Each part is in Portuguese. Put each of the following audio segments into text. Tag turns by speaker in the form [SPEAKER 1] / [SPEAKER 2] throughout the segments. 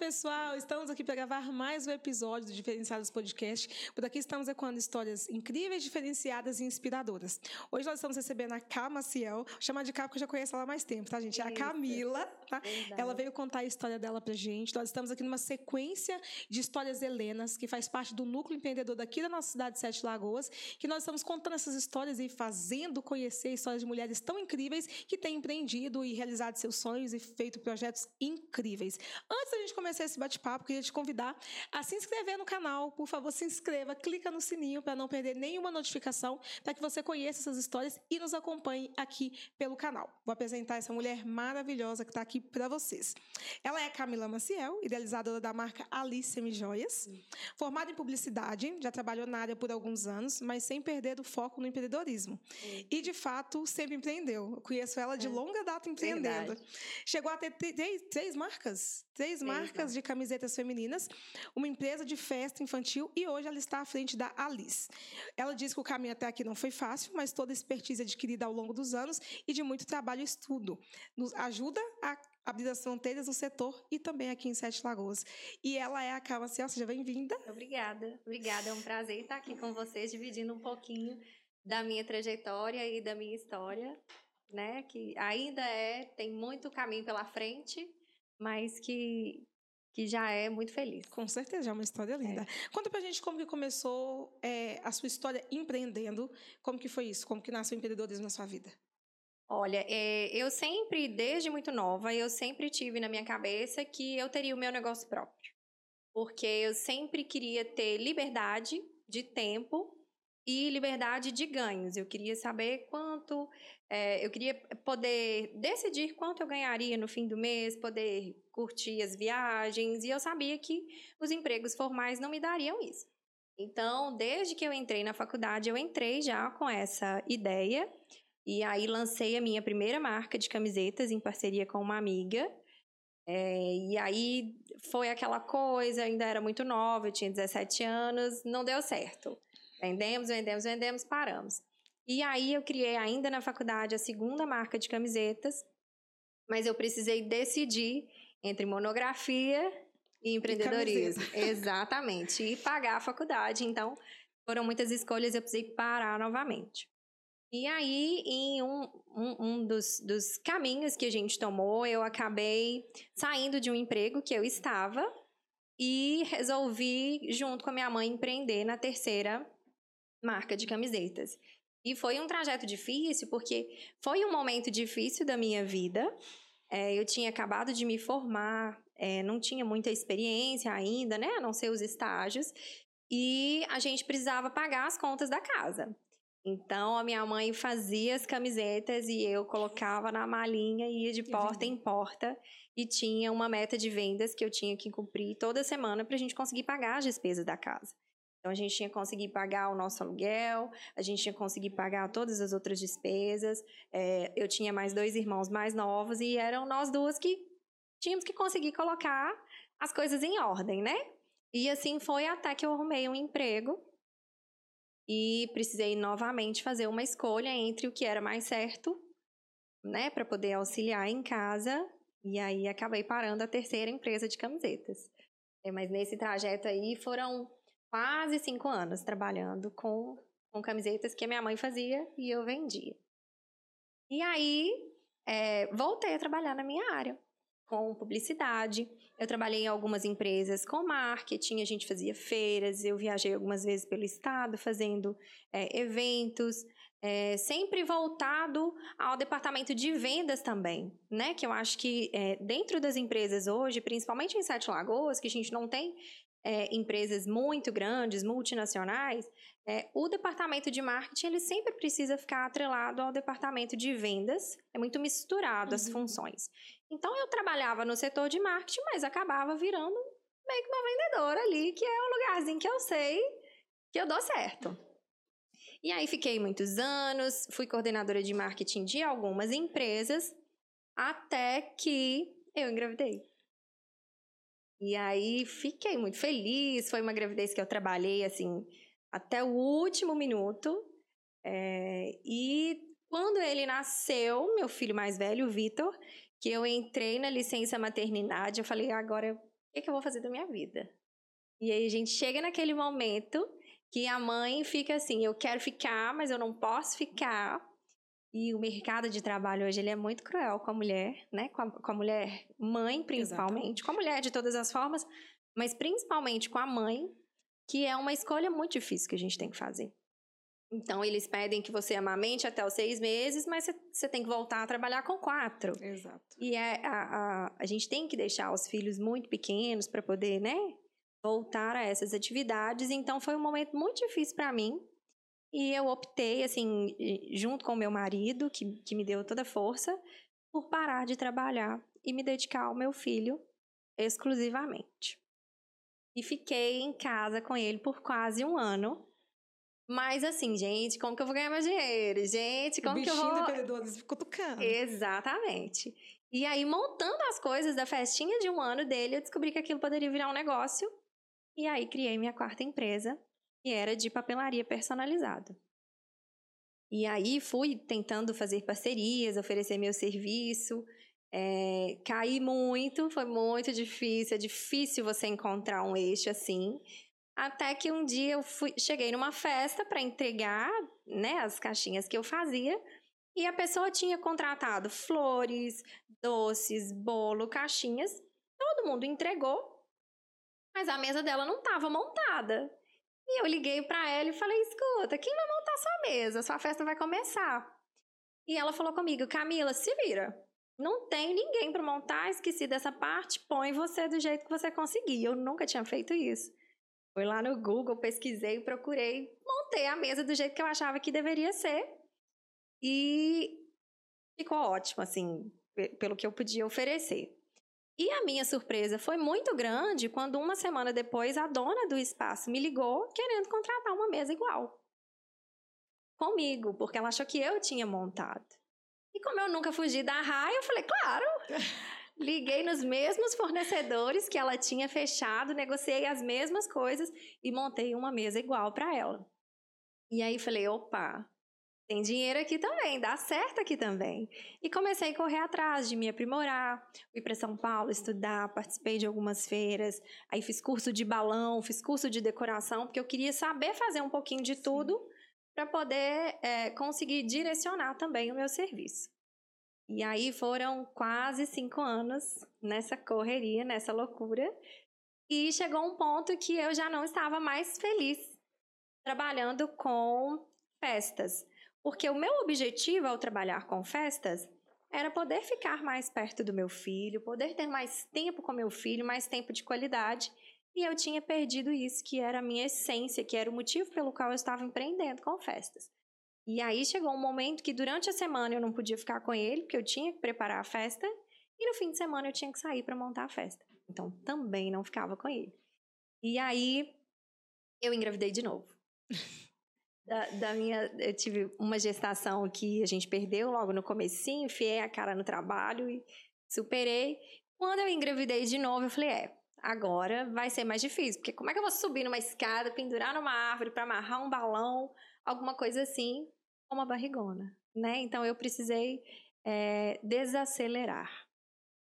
[SPEAKER 1] pessoal! Estamos aqui para gravar mais um episódio do Diferenciados Podcast. Por aqui estamos ecoando histórias incríveis, diferenciadas e inspiradoras. Hoje nós estamos recebendo a Cá Maciel, chamar de Cá porque eu já conheço ela há mais tempo, tá, gente? É a Camila, tá? Ela veio contar a história dela pra gente. Nós estamos aqui numa sequência de histórias helenas, que faz parte do núcleo empreendedor daqui da nossa cidade de Sete Lagoas, que nós estamos contando essas histórias e fazendo conhecer histórias de mulheres tão incríveis que têm empreendido e realizado seus sonhos e feito projetos incríveis. Antes da gente começar esse bate-papo, queria te convidar a se inscrever no canal. Por favor, se inscreva, clica no sininho para não perder nenhuma notificação, para que você conheça essas histórias e nos acompanhe aqui pelo canal. Vou apresentar essa mulher maravilhosa que está aqui para vocês. Ela é Camila Maciel, idealizadora da marca Alice Semijoias, formada em publicidade, já trabalhou na área por alguns anos, mas sem perder o foco no empreendedorismo. E, de fato, sempre empreendeu. Eu conheço ela de é. longa data empreendendo. Verdade. Chegou a ter três, três marcas? Três marcas de camisetas femininas, uma empresa de festa infantil e hoje ela está à frente da Alice. Ela diz que o caminho até aqui não foi fácil, mas toda a expertise adquirida ao longo dos anos e de muito trabalho e estudo nos ajuda a abrir as fronteiras no setor e também aqui em Sete Lagoas. E ela é a Carla Ciel, seja bem-vinda.
[SPEAKER 2] Obrigada, obrigada. É um prazer estar aqui com vocês, dividindo um pouquinho da minha trajetória e da minha história, né? Que ainda é, tem muito caminho pela frente, mas que que já é muito feliz.
[SPEAKER 1] Com certeza, é uma história linda. É. Conta pra gente como que começou é, a sua história empreendendo, como que foi isso, como que nasceu o empreendedorismo na sua vida?
[SPEAKER 2] Olha, é, eu sempre, desde muito nova, eu sempre tive na minha cabeça que eu teria o meu negócio próprio. Porque eu sempre queria ter liberdade de tempo e liberdade de ganhos. Eu queria saber quanto, é, eu queria poder decidir quanto eu ganharia no fim do mês, poder curtir as viagens, e eu sabia que os empregos formais não me dariam isso. Então, desde que eu entrei na faculdade, eu entrei já com essa ideia, e aí lancei a minha primeira marca de camisetas em parceria com uma amiga. É, e aí foi aquela coisa, ainda era muito nova, eu tinha 17 anos, não deu certo. Vendemos, vendemos, vendemos, paramos. E aí eu criei ainda na faculdade a segunda marca de camisetas, mas eu precisei decidir entre monografia e empreendedorismo. E Exatamente. E pagar a faculdade. Então, foram muitas escolhas, eu precisei parar novamente. E aí, em um, um, um dos, dos caminhos que a gente tomou, eu acabei saindo de um emprego que eu estava e resolvi, junto com a minha mãe, empreender na terceira marca de camisetas. E foi um trajeto difícil, porque foi um momento difícil da minha vida. É, eu tinha acabado de me formar, é, não tinha muita experiência ainda, né? A não ser os estágios. E a gente precisava pagar as contas da casa. Então, a minha mãe fazia as camisetas e eu colocava na malinha e ia de porta em porta. E tinha uma meta de vendas que eu tinha que cumprir toda semana para a gente conseguir pagar as despesas da casa. Então a gente tinha que conseguir pagar o nosso aluguel, a gente tinha que conseguir pagar todas as outras despesas. É, eu tinha mais dois irmãos mais novos e eram nós duas que tínhamos que conseguir colocar as coisas em ordem, né? E assim foi até que eu arrumei um emprego e precisei novamente fazer uma escolha entre o que era mais certo, né, para poder auxiliar em casa. E aí acabei parando a terceira empresa de camisetas. É, mas nesse trajeto aí foram quase cinco anos trabalhando com, com camisetas que a minha mãe fazia e eu vendia. E aí, é, voltei a trabalhar na minha área, com publicidade. Eu trabalhei em algumas empresas com marketing, a gente fazia feiras, eu viajei algumas vezes pelo estado fazendo é, eventos, é, sempre voltado ao departamento de vendas também, né? Que eu acho que é, dentro das empresas hoje, principalmente em Sete Lagoas, que a gente não tem é, empresas muito grandes, multinacionais, é, o departamento de marketing ele sempre precisa ficar atrelado ao departamento de vendas. É muito misturado uhum. as funções. Então eu trabalhava no setor de marketing, mas acabava virando meio que uma vendedora ali, que é o lugarzinho que eu sei que eu dou certo. E aí fiquei muitos anos, fui coordenadora de marketing de algumas empresas, até que eu engravidei. E aí fiquei muito feliz. Foi uma gravidez que eu trabalhei assim até o último minuto. É, e quando ele nasceu, meu filho mais velho, o Vitor, que eu entrei na licença maternidade, eu falei, agora que, que eu vou fazer da minha vida? E aí a gente chega naquele momento que a mãe fica assim, eu quero ficar, mas eu não posso ficar. E o mercado de trabalho hoje ele é muito cruel com a mulher, né? Com a, com a mulher mãe, principalmente, Exatamente. com a mulher de todas as formas, mas principalmente com a mãe, que é uma escolha muito difícil que a gente tem que fazer. Então, eles pedem que você amamente até os seis meses, mas você tem que voltar a trabalhar com quatro.
[SPEAKER 1] Exato.
[SPEAKER 2] E é, a, a, a gente tem que deixar os filhos muito pequenos para poder, né, voltar a essas atividades. Então, foi um momento muito difícil para mim. E eu optei, assim, junto com o meu marido, que, que me deu toda a força, por parar de trabalhar e me dedicar ao meu filho exclusivamente. E fiquei em casa com ele por quase um ano mas assim, gente, como que eu vou ganhar meu dinheiro? Gente, como
[SPEAKER 1] o
[SPEAKER 2] que eu vou.
[SPEAKER 1] empreendedores cutucando.
[SPEAKER 2] Exatamente. E aí, montando as coisas da festinha de um ano dele, eu descobri que aquilo poderia virar um negócio. E aí, criei minha quarta empresa, que era de papelaria personalizada. E aí, fui tentando fazer parcerias, oferecer meu serviço. É, caí muito, foi muito difícil. É difícil você encontrar um eixo assim. Até que um dia eu fui, cheguei numa festa para entregar né, as caixinhas que eu fazia e a pessoa tinha contratado flores, doces, bolo, caixinhas. Todo mundo entregou, mas a mesa dela não estava montada. E eu liguei para ela e falei: escuta, quem vai montar sua mesa? Sua festa vai começar. E ela falou comigo: Camila, se vira. Não tem ninguém para montar, esqueci dessa parte, põe você do jeito que você conseguir. Eu nunca tinha feito isso. Fui lá no Google, pesquisei, procurei, montei a mesa do jeito que eu achava que deveria ser. E ficou ótimo, assim, pelo que eu podia oferecer. E a minha surpresa foi muito grande quando uma semana depois a dona do espaço me ligou querendo contratar uma mesa igual. Comigo, porque ela achou que eu tinha montado. E como eu nunca fugi da raia, eu falei, claro! Liguei nos mesmos fornecedores que ela tinha fechado, negociei as mesmas coisas e montei uma mesa igual para ela. E aí falei, opa, tem dinheiro aqui também, dá certo aqui também. E comecei a correr atrás de me aprimorar. Fui para São Paulo estudar, participei de algumas feiras, aí fiz curso de balão, fiz curso de decoração, porque eu queria saber fazer um pouquinho de tudo para poder é, conseguir direcionar também o meu serviço. E aí foram quase cinco anos nessa correria, nessa loucura. E chegou um ponto que eu já não estava mais feliz trabalhando com festas. Porque o meu objetivo ao trabalhar com festas era poder ficar mais perto do meu filho, poder ter mais tempo com meu filho, mais tempo de qualidade. E eu tinha perdido isso, que era a minha essência, que era o motivo pelo qual eu estava empreendendo com festas. E aí chegou um momento que durante a semana eu não podia ficar com ele, porque eu tinha que preparar a festa, e no fim de semana eu tinha que sair para montar a festa. Então também não ficava com ele. E aí eu engravidei de novo. Da, da, minha, eu tive uma gestação que a gente perdeu logo no comecinho, enfiei a cara no trabalho e superei. Quando eu engravidei de novo, eu falei, é, agora vai ser mais difícil, porque como é que eu vou subir numa escada, pendurar numa árvore para amarrar um balão, alguma coisa assim? uma barrigona, né? Então eu precisei é, desacelerar.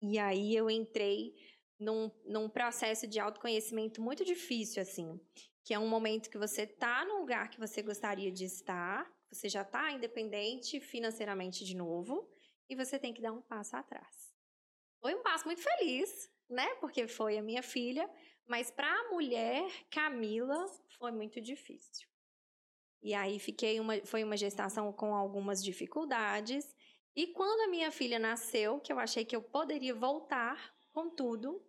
[SPEAKER 2] E aí eu entrei num, num processo de autoconhecimento muito difícil, assim, que é um momento que você tá no lugar que você gostaria de estar, você já tá independente financeiramente de novo, e você tem que dar um passo atrás. Foi um passo muito feliz, né? Porque foi a minha filha, mas para a mulher, Camila, foi muito difícil. E aí fiquei uma, foi uma gestação com algumas dificuldades. E quando a minha filha nasceu, que eu achei que eu poderia voltar com tudo,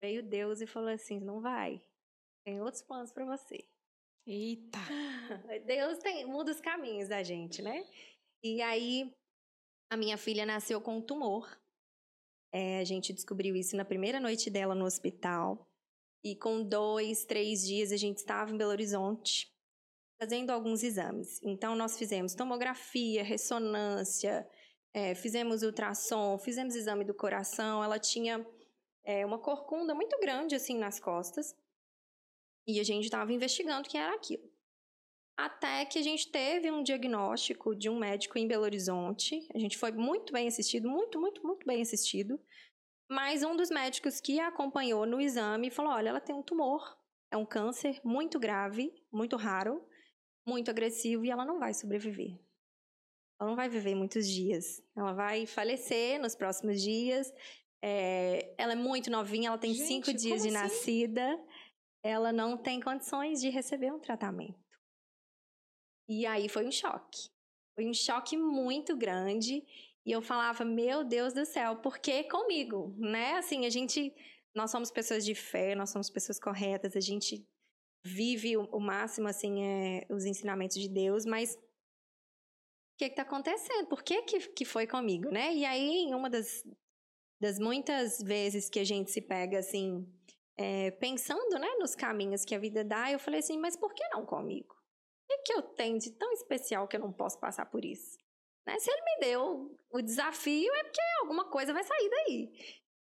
[SPEAKER 2] veio Deus e falou assim: não vai. Tem outros planos para você.
[SPEAKER 1] Eita!
[SPEAKER 2] Deus tem, muda os caminhos da gente, né? E aí a minha filha nasceu com um tumor. É, a gente descobriu isso na primeira noite dela no hospital. E com dois, três dias a gente estava em Belo Horizonte fazendo alguns exames. Então, nós fizemos tomografia, ressonância, é, fizemos ultrassom, fizemos exame do coração. Ela tinha é, uma corcunda muito grande, assim, nas costas. E a gente estava investigando o que era aquilo. Até que a gente teve um diagnóstico de um médico em Belo Horizonte. A gente foi muito bem assistido, muito, muito, muito bem assistido. Mas um dos médicos que a acompanhou no exame falou: olha, ela tem um tumor, é um câncer muito grave, muito raro, muito agressivo e ela não vai sobreviver. Ela não vai viver muitos dias. Ela vai falecer nos próximos dias. É, ela é muito novinha, ela tem Gente, cinco dias de assim? nascida. Ela não tem condições de receber um tratamento. E aí foi um choque. Foi um choque muito grande. E eu falava, meu Deus do céu, por que comigo? Né? Assim, a gente. Nós somos pessoas de fé, nós somos pessoas corretas, a gente vive o, máximo, assim, é, os ensinamentos de Deus, mas o que está acontecendo? Por que, que, que foi comigo, né? E aí, em uma das, das muitas vezes que a gente se pega, assim, é, pensando, né, nos caminhos que a vida dá, eu falei assim, mas por que não comigo? O que, eu tenho de tão especial que eu não posso passar por isso? Né? Se ele me deu o desafio, é porque alguma coisa vai sair daí.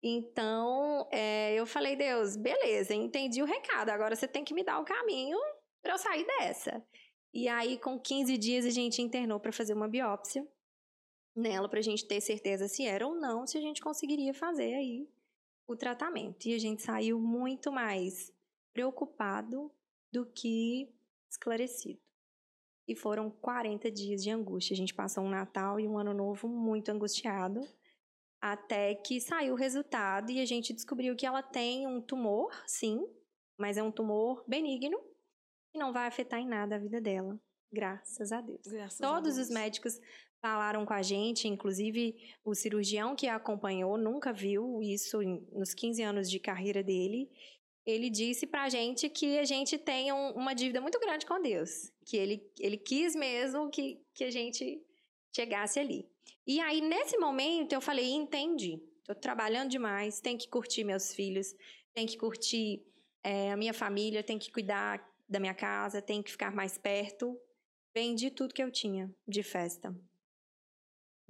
[SPEAKER 2] Então, é, eu falei, Deus, beleza, entendi o recado. Agora você tem que me dar o caminho para eu sair dessa. E aí, com 15 dias, a gente internou para fazer uma biópsia nela, para a gente ter certeza se era ou não, se a gente conseguiria fazer aí o tratamento. E a gente saiu muito mais preocupado do que esclarecido. E foram 40 dias de angústia. A gente passou um Natal e um Ano Novo muito angustiado, até que saiu o resultado e a gente descobriu que ela tem um tumor, sim, mas é um tumor benigno e não vai afetar em nada a vida dela. Graças a Deus. Graças Todos a Deus. os médicos falaram com a gente, inclusive o cirurgião que a acompanhou nunca viu isso nos 15 anos de carreira dele ele disse pra gente que a gente tem um, uma dívida muito grande com Deus. Que ele, ele quis mesmo que, que a gente chegasse ali. E aí, nesse momento, eu falei: entendi. Tô trabalhando demais, tenho que curtir meus filhos, tenho que curtir é, a minha família, tenho que cuidar da minha casa, tenho que ficar mais perto. Vendi tudo que eu tinha de festa.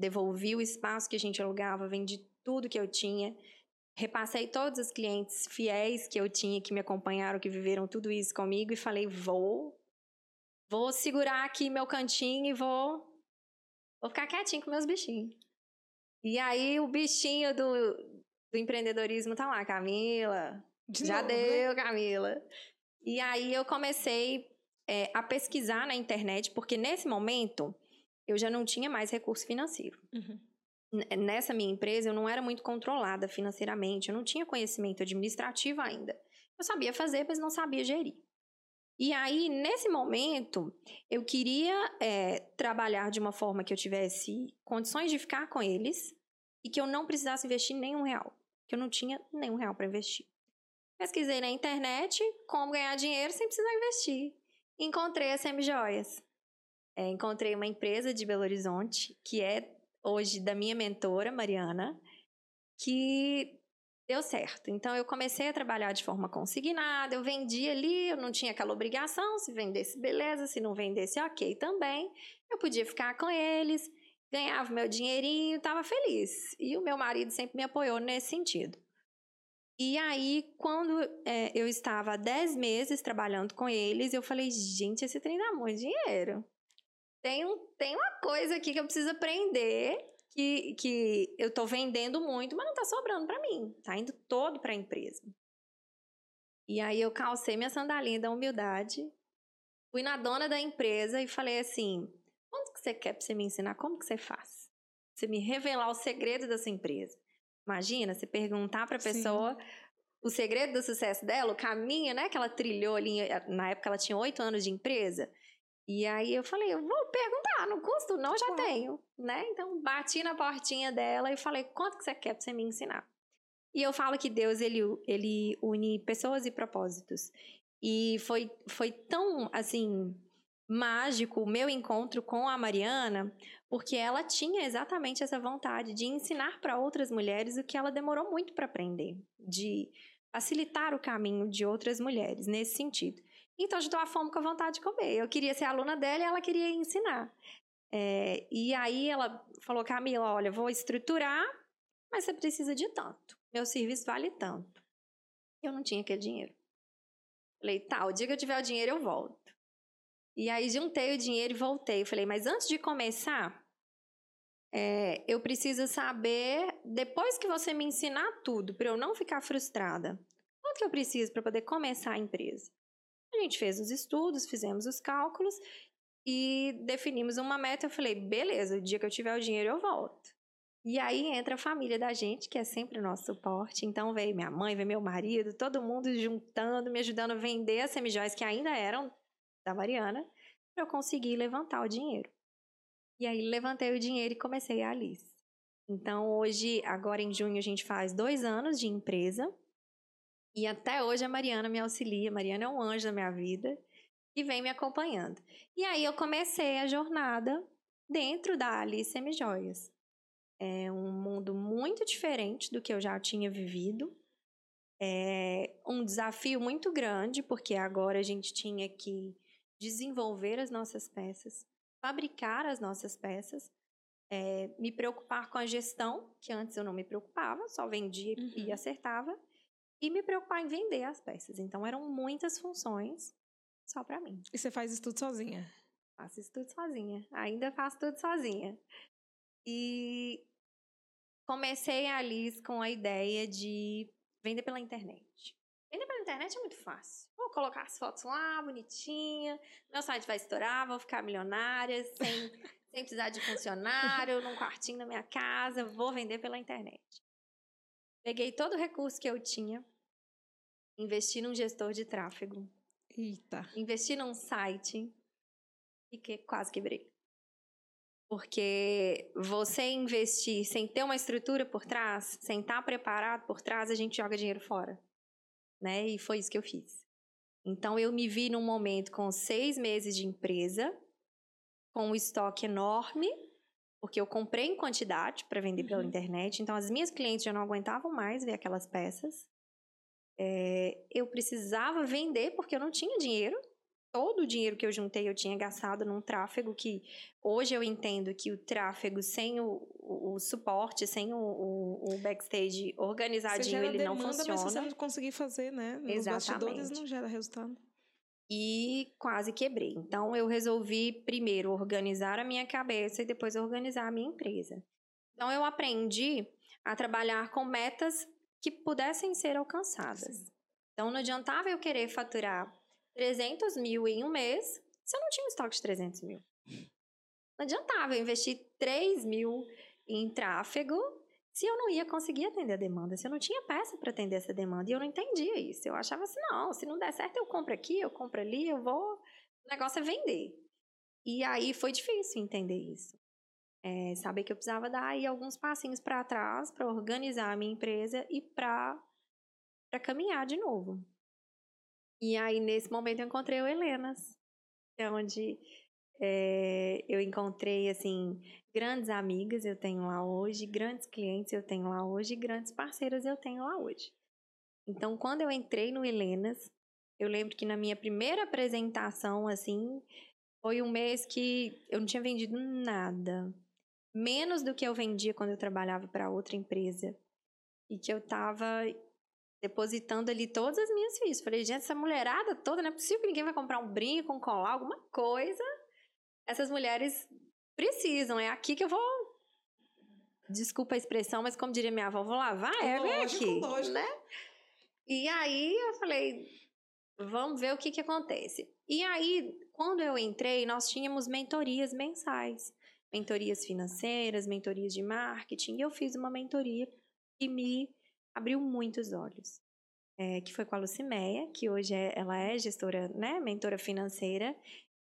[SPEAKER 2] Devolvi o espaço que a gente alugava, vendi tudo que eu tinha repassei todos os clientes fiéis que eu tinha, que me acompanharam, que viveram tudo isso comigo e falei: vou, vou segurar aqui meu cantinho e vou, vou ficar quietinho com meus bichinhos. E aí o bichinho do, do empreendedorismo tá lá, Camila. De já novo, né? deu, né? Camila. E aí eu comecei é, a pesquisar na internet, porque nesse momento eu já não tinha mais recurso financeiro. Uhum nessa minha empresa, eu não era muito controlada financeiramente, eu não tinha conhecimento administrativo ainda. Eu sabia fazer, mas não sabia gerir. E aí, nesse momento, eu queria é, trabalhar de uma forma que eu tivesse condições de ficar com eles e que eu não precisasse investir nenhum real, que eu não tinha nenhum real para investir. Pesquisei na internet como ganhar dinheiro sem precisar investir. Encontrei a Semi Joias. É, encontrei uma empresa de Belo Horizonte que é hoje da minha mentora, Mariana, que deu certo. Então eu comecei a trabalhar de forma consignada, eu vendia ali, eu não tinha aquela obrigação, se vendesse beleza, se não vendesse ok também. Eu podia ficar com eles, ganhava meu dinheirinho, estava feliz. E o meu marido sempre me apoiou nesse sentido. E aí, quando é, eu estava há 10 meses trabalhando com eles, eu falei, gente, esse trem dá muito dinheiro tem, tem uma coisa aqui que eu preciso aprender que, que eu tô vendendo muito, mas não tá sobrando para mim. Tá indo todo para a empresa. E aí eu calcei minha sandalinha da humildade, fui na dona da empresa e falei assim: quanto que você quer para você me ensinar? Como que você faz? Você me revelar o segredo dessa empresa. Imagina, você perguntar para a pessoa Sim. o segredo do sucesso dela, o caminho, né, que ela trilhou ali. Na época ela tinha oito anos de empresa. E aí eu falei, eu vou perguntar, não custo? Não, já tenho, né? Então bati na portinha dela e falei, quanto que você quer pra você me ensinar? E eu falo que Deus, ele, ele une pessoas e propósitos. E foi, foi tão, assim, mágico o meu encontro com a Mariana, porque ela tinha exatamente essa vontade de ensinar para outras mulheres o que ela demorou muito para aprender, de facilitar o caminho de outras mulheres nesse sentido. Então, a fome com a vontade de comer. Eu queria ser aluna dela e ela queria ensinar. É, e aí ela falou, Camila, olha, vou estruturar, mas você precisa de tanto. Meu serviço vale tanto. Eu não tinha aquele dinheiro. Falei, tá, o dia que eu tiver o dinheiro eu volto. E aí juntei o dinheiro e voltei. Falei, mas antes de começar, é, eu preciso saber, depois que você me ensinar tudo, para eu não ficar frustrada, quanto que eu preciso para poder começar a empresa? A gente fez os estudos, fizemos os cálculos e definimos uma meta. Eu falei, beleza, o dia que eu tiver o dinheiro eu volto. E aí entra a família da gente, que é sempre o nosso suporte. Então veio minha mãe, veio meu marido, todo mundo juntando, me ajudando a vender as semijóias que ainda eram da Mariana, para eu conseguir levantar o dinheiro. E aí levantei o dinheiro e comecei a Alice. Então hoje, agora em junho, a gente faz dois anos de empresa. E até hoje a Mariana me auxilia. A Mariana é um anjo da minha vida e vem me acompanhando. E aí eu comecei a jornada dentro da Alice Semijoias. É um mundo muito diferente do que eu já tinha vivido. É um desafio muito grande, porque agora a gente tinha que desenvolver as nossas peças, fabricar as nossas peças, é, me preocupar com a gestão, que antes eu não me preocupava, só vendia uhum. e acertava, e me preocupar em vender as peças. Então eram muitas funções só para mim.
[SPEAKER 1] E você faz isso tudo sozinha?
[SPEAKER 2] Faço isso tudo sozinha. Ainda faço tudo sozinha. E comecei a Liz com a ideia de vender pela internet. Vender pela internet é muito fácil. Vou colocar as fotos lá, bonitinha. Meu site vai estourar, vou ficar milionária, sem, sem precisar de funcionário, num quartinho na minha casa. Vou vender pela internet. Peguei todo o recurso que eu tinha, investi num gestor de tráfego.
[SPEAKER 1] Eita.
[SPEAKER 2] Investi num site e que quase quebrei. Porque você investir sem ter uma estrutura por trás, sem estar preparado por trás, a gente joga dinheiro fora. Né? E foi isso que eu fiz. Então, eu me vi num momento com seis meses de empresa, com um estoque enorme, porque eu comprei em quantidade para vender pela uhum. internet. Então, as minhas clientes já não aguentavam mais ver aquelas peças. É, eu precisava vender porque eu não tinha dinheiro todo o dinheiro que eu juntei eu tinha gastado num tráfego que hoje eu entendo que o tráfego sem o, o, o suporte, sem o, o, backstage organizadinho, ele demanda, não funciona. Mas
[SPEAKER 1] você não conseguir fazer, né? Nos Exatamente. bastidores não gera resultado.
[SPEAKER 2] E quase quebrei. Então eu resolvi primeiro organizar a minha cabeça e depois organizar a minha empresa. Então eu aprendi a trabalhar com metas que pudessem ser alcançadas. Sim. Então não adiantava eu querer faturar 300 mil em um mês se eu não tinha um estoque de 300 mil. Não adiantava eu investir 3 mil em tráfego se eu não ia conseguir atender a demanda, se eu não tinha peça para atender essa demanda. E eu não entendia isso. Eu achava assim, não, se não der certo, eu compro aqui, eu compro ali, eu vou. O negócio é vender. E aí foi difícil entender isso. É, saber que eu precisava dar aí alguns passinhos para trás para organizar a minha empresa e para caminhar de novo. E aí, nesse momento, eu encontrei o Helenas, é onde é, eu encontrei, assim, grandes amigas eu tenho lá hoje, grandes clientes eu tenho lá hoje, grandes parceiras eu tenho lá hoje. Então, quando eu entrei no Helenas, eu lembro que na minha primeira apresentação, assim, foi um mês que eu não tinha vendido nada. Menos do que eu vendia quando eu trabalhava para outra empresa. E que eu tava depositando ali todas as minhas fichas. Falei, gente, essa mulherada toda, não é possível que ninguém vai comprar um brinco, um colar, alguma coisa. Essas mulheres precisam, é aqui que eu vou. Desculpa a expressão, mas como diria minha avó, vou lavar é lógico, aqui, lógico. né? E aí eu falei, vamos ver o que que acontece. E aí, quando eu entrei, nós tínhamos mentorias mensais, mentorias financeiras, mentorias de marketing, e eu fiz uma mentoria que me abriu muitos olhos. É, que foi com a Lucimeia, que hoje é, ela é gestora, né, mentora financeira.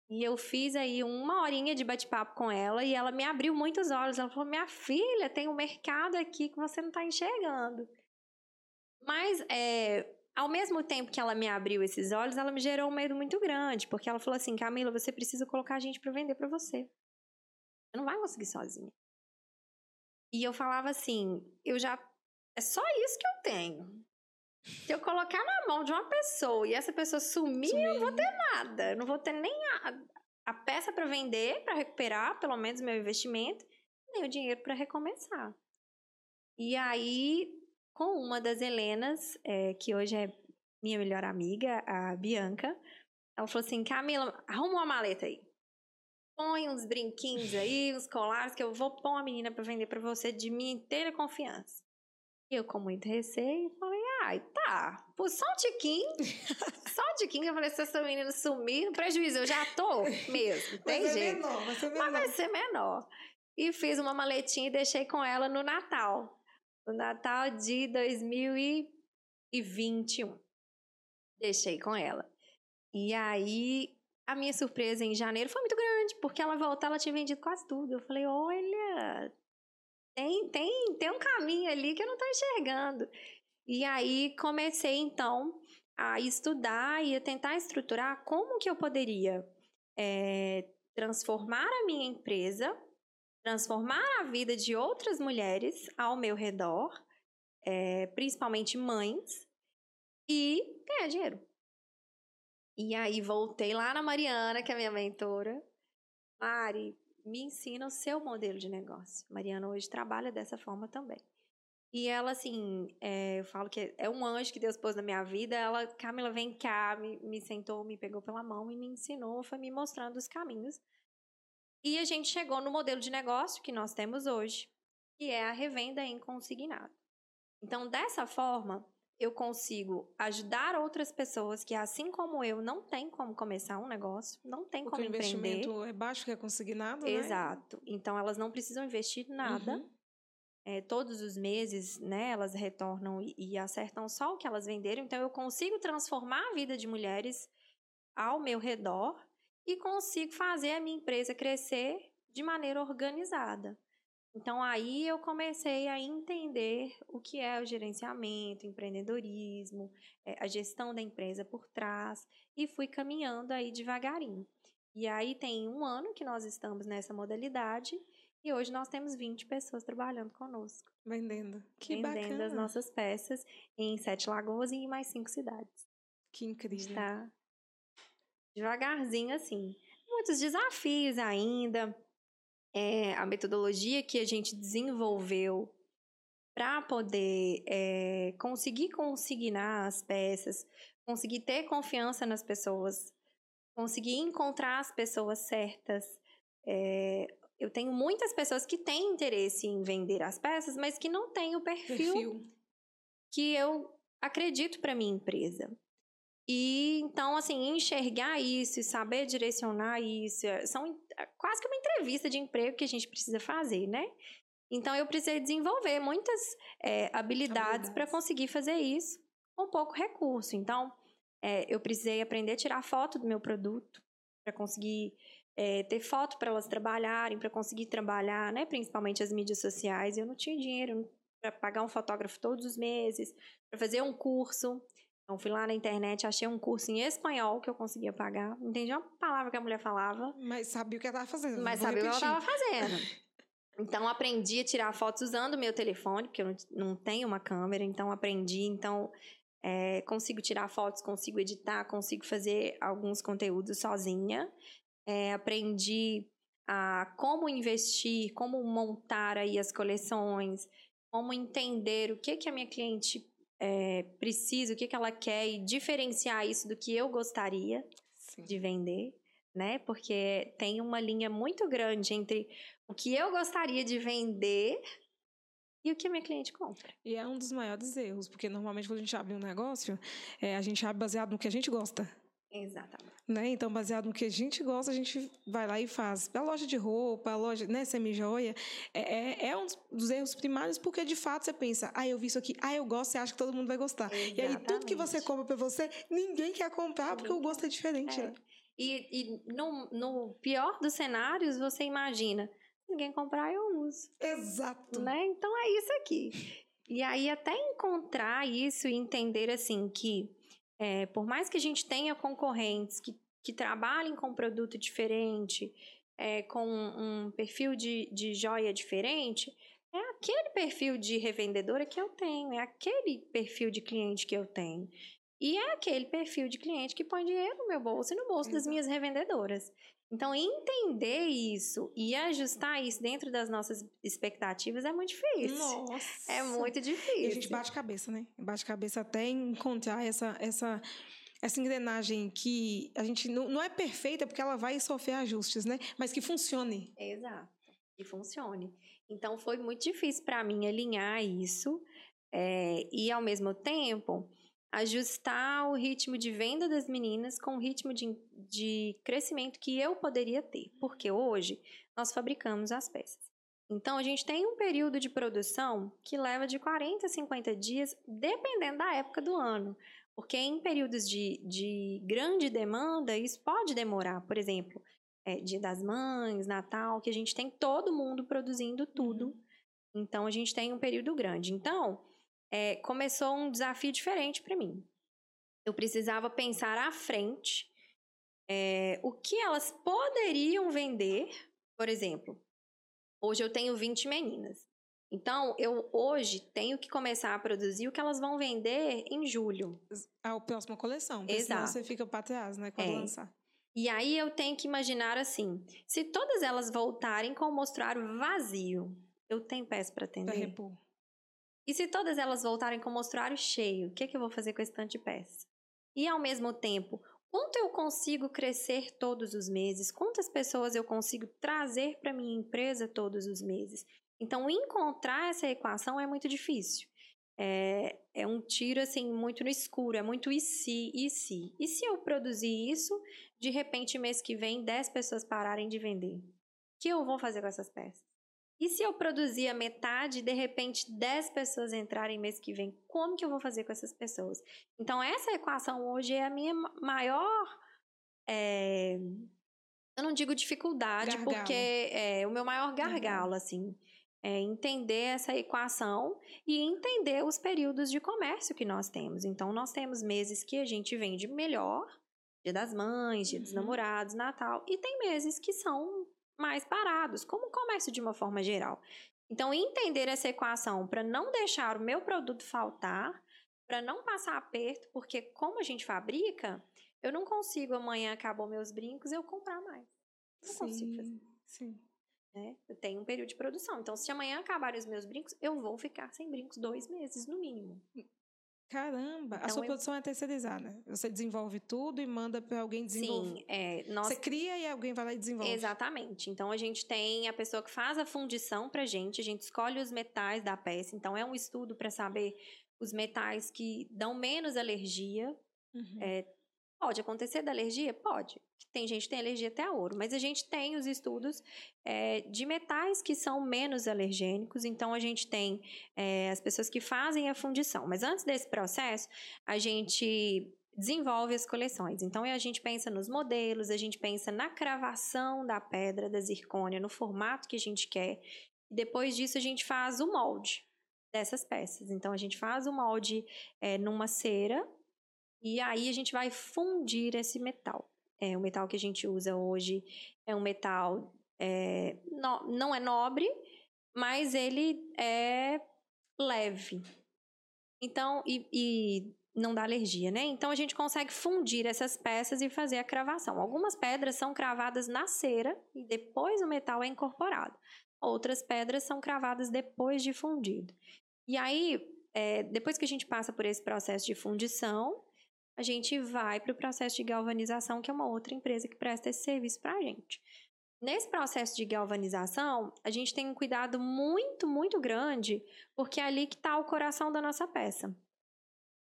[SPEAKER 2] E eu fiz aí uma horinha de bate-papo com ela e ela me abriu muitos olhos. Ela falou: Minha filha, tem um mercado aqui que você não está enxergando. Mas, é, ao mesmo tempo que ela me abriu esses olhos, ela me gerou um medo muito grande, porque ela falou assim: Camila, você precisa colocar gente para vender para você. Você não vai conseguir sozinha. E eu falava assim: eu já é só isso que eu tenho. Se eu colocar na mão de uma pessoa e essa pessoa sumir, sumir. eu não vou ter nada. Eu não vou ter nem a, a peça para vender, para recuperar pelo menos meu investimento, nem o dinheiro para recomeçar. E aí, com uma das Helenas, é, que hoje é minha melhor amiga, a Bianca, ela falou assim: Camila, arruma uma maleta aí. Põe uns brinquinhos aí, uns colares, que eu vou pôr uma menina para vender para você de minha inteira confiança. E eu, com muito receio, falei, ai, tá, por só um tiquinho, só um tiquinho, eu falei, se essa menina sumir, prejuízo, eu já tô mesmo, tem
[SPEAKER 1] vai
[SPEAKER 2] jeito.
[SPEAKER 1] Menor, vai ser menor.
[SPEAKER 2] Mas vai ser menor. E fiz uma maletinha e deixei com ela no Natal. No Natal de 2021. Deixei com ela. E aí, a minha surpresa em janeiro foi muito grande, porque ela voltou, ela tinha vendido quase tudo. Eu falei, olha, tem, tem, tem um caminho ali que eu não estou enxergando. E aí comecei então a estudar e a tentar estruturar como que eu poderia é, transformar a minha empresa, transformar a vida de outras mulheres ao meu redor, é, principalmente mães, e ganhar dinheiro. E aí voltei lá na Mariana, que é minha mentora. Mari, me ensina o seu modelo de negócio. Mariana hoje trabalha dessa forma também. E ela, assim, é, eu falo que é um anjo que Deus pôs na minha vida. Ela, Camila, vem cá, me, me sentou, me pegou pela mão e me ensinou, foi me mostrando os caminhos. E a gente chegou no modelo de negócio que nós temos hoje, que é a revenda em consignado. Então, dessa forma, eu consigo ajudar outras pessoas que, assim como eu, não tem como começar um negócio, não tem
[SPEAKER 1] Porque
[SPEAKER 2] como
[SPEAKER 1] o investimento
[SPEAKER 2] empreender.
[SPEAKER 1] é baixo, que é consignado, né?
[SPEAKER 2] Exato. Então, elas não precisam investir nada.
[SPEAKER 1] Uhum.
[SPEAKER 2] É, todos os meses, né, elas retornam e, e acertam só o que elas venderam. Então, eu consigo transformar a vida de mulheres ao meu redor e consigo fazer a minha empresa crescer de maneira organizada. Então, aí eu comecei a entender o que é o gerenciamento, empreendedorismo, é, a gestão da empresa por trás e fui caminhando aí devagarinho. E aí tem um ano que nós estamos nessa modalidade e hoje nós temos 20 pessoas trabalhando conosco,
[SPEAKER 1] Vendendo. Que
[SPEAKER 2] vendendo
[SPEAKER 1] bacana.
[SPEAKER 2] as nossas peças em Sete Lagoas e em mais cinco cidades.
[SPEAKER 1] Que incrível.
[SPEAKER 2] Está devagarzinho assim. Muitos desafios ainda. É, a metodologia que a gente desenvolveu para poder é, conseguir consignar as peças, conseguir ter confiança nas pessoas, conseguir encontrar as pessoas certas. É, eu tenho muitas pessoas que têm interesse em vender as peças, mas que não têm o perfil
[SPEAKER 1] Perfil.
[SPEAKER 2] que eu acredito para minha empresa. E então, assim, enxergar isso e saber direcionar isso, é- são é quase que uma entrevista de emprego que a gente precisa fazer, né? Então, eu precisei desenvolver muitas é, habilidades para conseguir fazer isso com pouco recurso. Então, é, eu precisei aprender a tirar foto do meu produto para conseguir é, ter foto para elas trabalharem, para conseguir trabalhar, né? Principalmente as mídias sociais. Eu não tinha dinheiro para pagar um fotógrafo todos os meses, para fazer um curso. Então, fui lá na internet, achei um curso em espanhol que eu conseguia pagar. Não entendi uma palavra que a mulher falava,
[SPEAKER 1] Mas sabia o que ela estava fazendo.
[SPEAKER 2] mas sabia o que ela
[SPEAKER 1] repetir.
[SPEAKER 2] estava fazendo. Então, aprendi a tirar fotos usando o meu telefone, porque eu não, não tenho uma câmera, então aprendi. Então, é, consigo tirar fotos, consigo editar, consigo fazer alguns conteúdos sozinha. É, aprendi a como investir, como montar aí as coleções, como entender o que, que a minha cliente é, precisa, o que, que ela quer e diferenciar isso do que eu gostaria
[SPEAKER 1] Sim.
[SPEAKER 2] de vender, né? Porque tem uma linha muito grande entre o que eu gostaria de vender e o que a minha cliente compra.
[SPEAKER 1] E é um dos maiores erros, porque normalmente quando a gente abre um negócio, é, a gente abre baseado no que a gente gosta.
[SPEAKER 2] Exatamente.
[SPEAKER 1] Né? Então, baseado no que a gente gosta, a gente vai lá e faz. A loja de roupa, a loja, né, semi-joia, é, é, é um dos erros primários, porque de fato você pensa, ah, eu vi isso aqui, ah, eu gosto, você acha que todo mundo vai gostar. E aí, tudo que você
[SPEAKER 2] Exatamente.
[SPEAKER 1] compra pra você, ninguém quer comprar, porque o gosto é diferente.
[SPEAKER 2] É.
[SPEAKER 1] né?
[SPEAKER 2] E, e no, no pior dos cenários, você imagina, ninguém comprar, eu uso.
[SPEAKER 1] Exato.
[SPEAKER 2] né? Então é isso aqui. E aí até encontrar isso e entender assim que é, por mais que a gente tenha concorrentes que, que trabalhem com produto diferente, é, com um perfil de, de joia diferente, é aquele perfil de revendedora que eu tenho, é aquele perfil de cliente que eu tenho. E é aquele perfil de cliente que põe dinheiro no meu bolso e no bolso das
[SPEAKER 1] Exato.
[SPEAKER 2] minhas revendedoras. Então, entender isso e ajustar isso dentro das nossas expectativas é muito difícil.
[SPEAKER 1] Nossa.
[SPEAKER 2] É muito difícil.
[SPEAKER 1] E a gente bate cabeça, né? Bate cabeça até encontrar essa, essa, essa engrenagem que a gente não, não é perfeita porque ela vai sofrer ajustes, né? Mas que funcione.
[SPEAKER 2] Exato, que funcione. Então foi muito difícil para mim alinhar isso é, e ao mesmo tempo ajustar o ritmo de venda das meninas com o ritmo de, de crescimento que eu poderia ter, porque hoje nós fabricamos as peças. Então a gente tem um período de produção que leva de 40 a 50 dias, dependendo da época do ano. Porque em períodos de, de grande demanda, isso pode demorar. Por exemplo, é, Dia das Mães, Natal, que a gente tem todo mundo produzindo tudo. Uhum. Então, a gente tem um período grande. Então, é, começou um desafio diferente para mim. Eu precisava pensar à frente é, o que elas poderiam vender. Por exemplo, hoje eu tenho 20 meninas. Então, eu hoje tenho que começar a produzir o que elas vão vender em julho.
[SPEAKER 1] A próxima coleção. Porque Exato. senão você fica para trás, né? Quando é. lançar.
[SPEAKER 2] E aí eu tenho que imaginar assim: se todas elas voltarem com o mostruário vazio, eu tenho peça para atender? Pra repor. E se todas elas voltarem com o mostruário cheio, o que, é que eu vou fazer com esse tanto de peça? E ao mesmo tempo, quanto eu consigo crescer todos os meses? Quantas pessoas eu consigo trazer para minha empresa todos os meses? Então, encontrar essa equação é muito difícil. É, é, um tiro assim muito no escuro, é muito e se, e se. E se eu produzir isso, de repente mês que vem 10 pessoas pararem de vender? O que eu vou fazer com essas peças? E se eu produzir a metade, de repente 10 pessoas entrarem mês que vem, como que eu vou fazer com essas pessoas? Então essa equação hoje é a minha maior é, eu não digo dificuldade, gargalo. porque é o meu maior gargalo, assim é, entender essa equação e entender os períodos de comércio que nós temos. Então, nós temos meses que a gente vende melhor, Dia das Mães, Dia dos uhum. Namorados, Natal, e tem meses que são mais parados, como o comércio de uma forma geral. Então, entender essa equação para não deixar o meu produto faltar, para não passar aperto, porque como a gente fabrica, eu não consigo amanhã acabou meus brincos eu comprar mais. Não sim, consigo fazer. Sim. Né? Eu tenho um período de produção. Então, se amanhã acabarem os meus brincos, eu vou ficar sem brincos dois meses, no mínimo.
[SPEAKER 1] Caramba! Então, a sua eu... produção é terceirizada. Você desenvolve tudo e manda para alguém desenvolver.
[SPEAKER 2] Sim, é. Nós...
[SPEAKER 1] Você cria e alguém vai lá e desenvolve.
[SPEAKER 2] Exatamente. Então, a gente tem a pessoa que faz a fundição pra gente, a gente escolhe os metais da peça. Então, é um estudo para saber os metais que dão menos alergia. Uhum. É, Pode acontecer da alergia? Pode. Tem gente que tem alergia até a ouro, mas a gente tem os estudos é, de metais que são menos alergênicos, então a gente tem é, as pessoas que fazem a fundição. Mas antes desse processo, a gente desenvolve as coleções. Então a gente pensa nos modelos, a gente pensa na cravação da pedra da zircônia, no formato que a gente quer. Depois disso a gente faz o molde dessas peças. Então a gente faz o molde é, numa cera e aí a gente vai fundir esse metal. É, o metal que a gente usa hoje é um metal é, no, não é nobre, mas ele é leve. Então, e, e, não dá alergia, né? Então a gente consegue fundir essas peças e fazer a cravação. Algumas pedras são cravadas na cera e depois o metal é incorporado. Outras pedras são cravadas depois de fundido. E aí, é, depois que a gente passa por esse processo de fundição, a gente vai para o processo de galvanização, que é uma outra empresa que presta esse serviço para a gente. Nesse processo de galvanização, a gente tem um cuidado muito, muito grande, porque é ali que está o coração da nossa peça.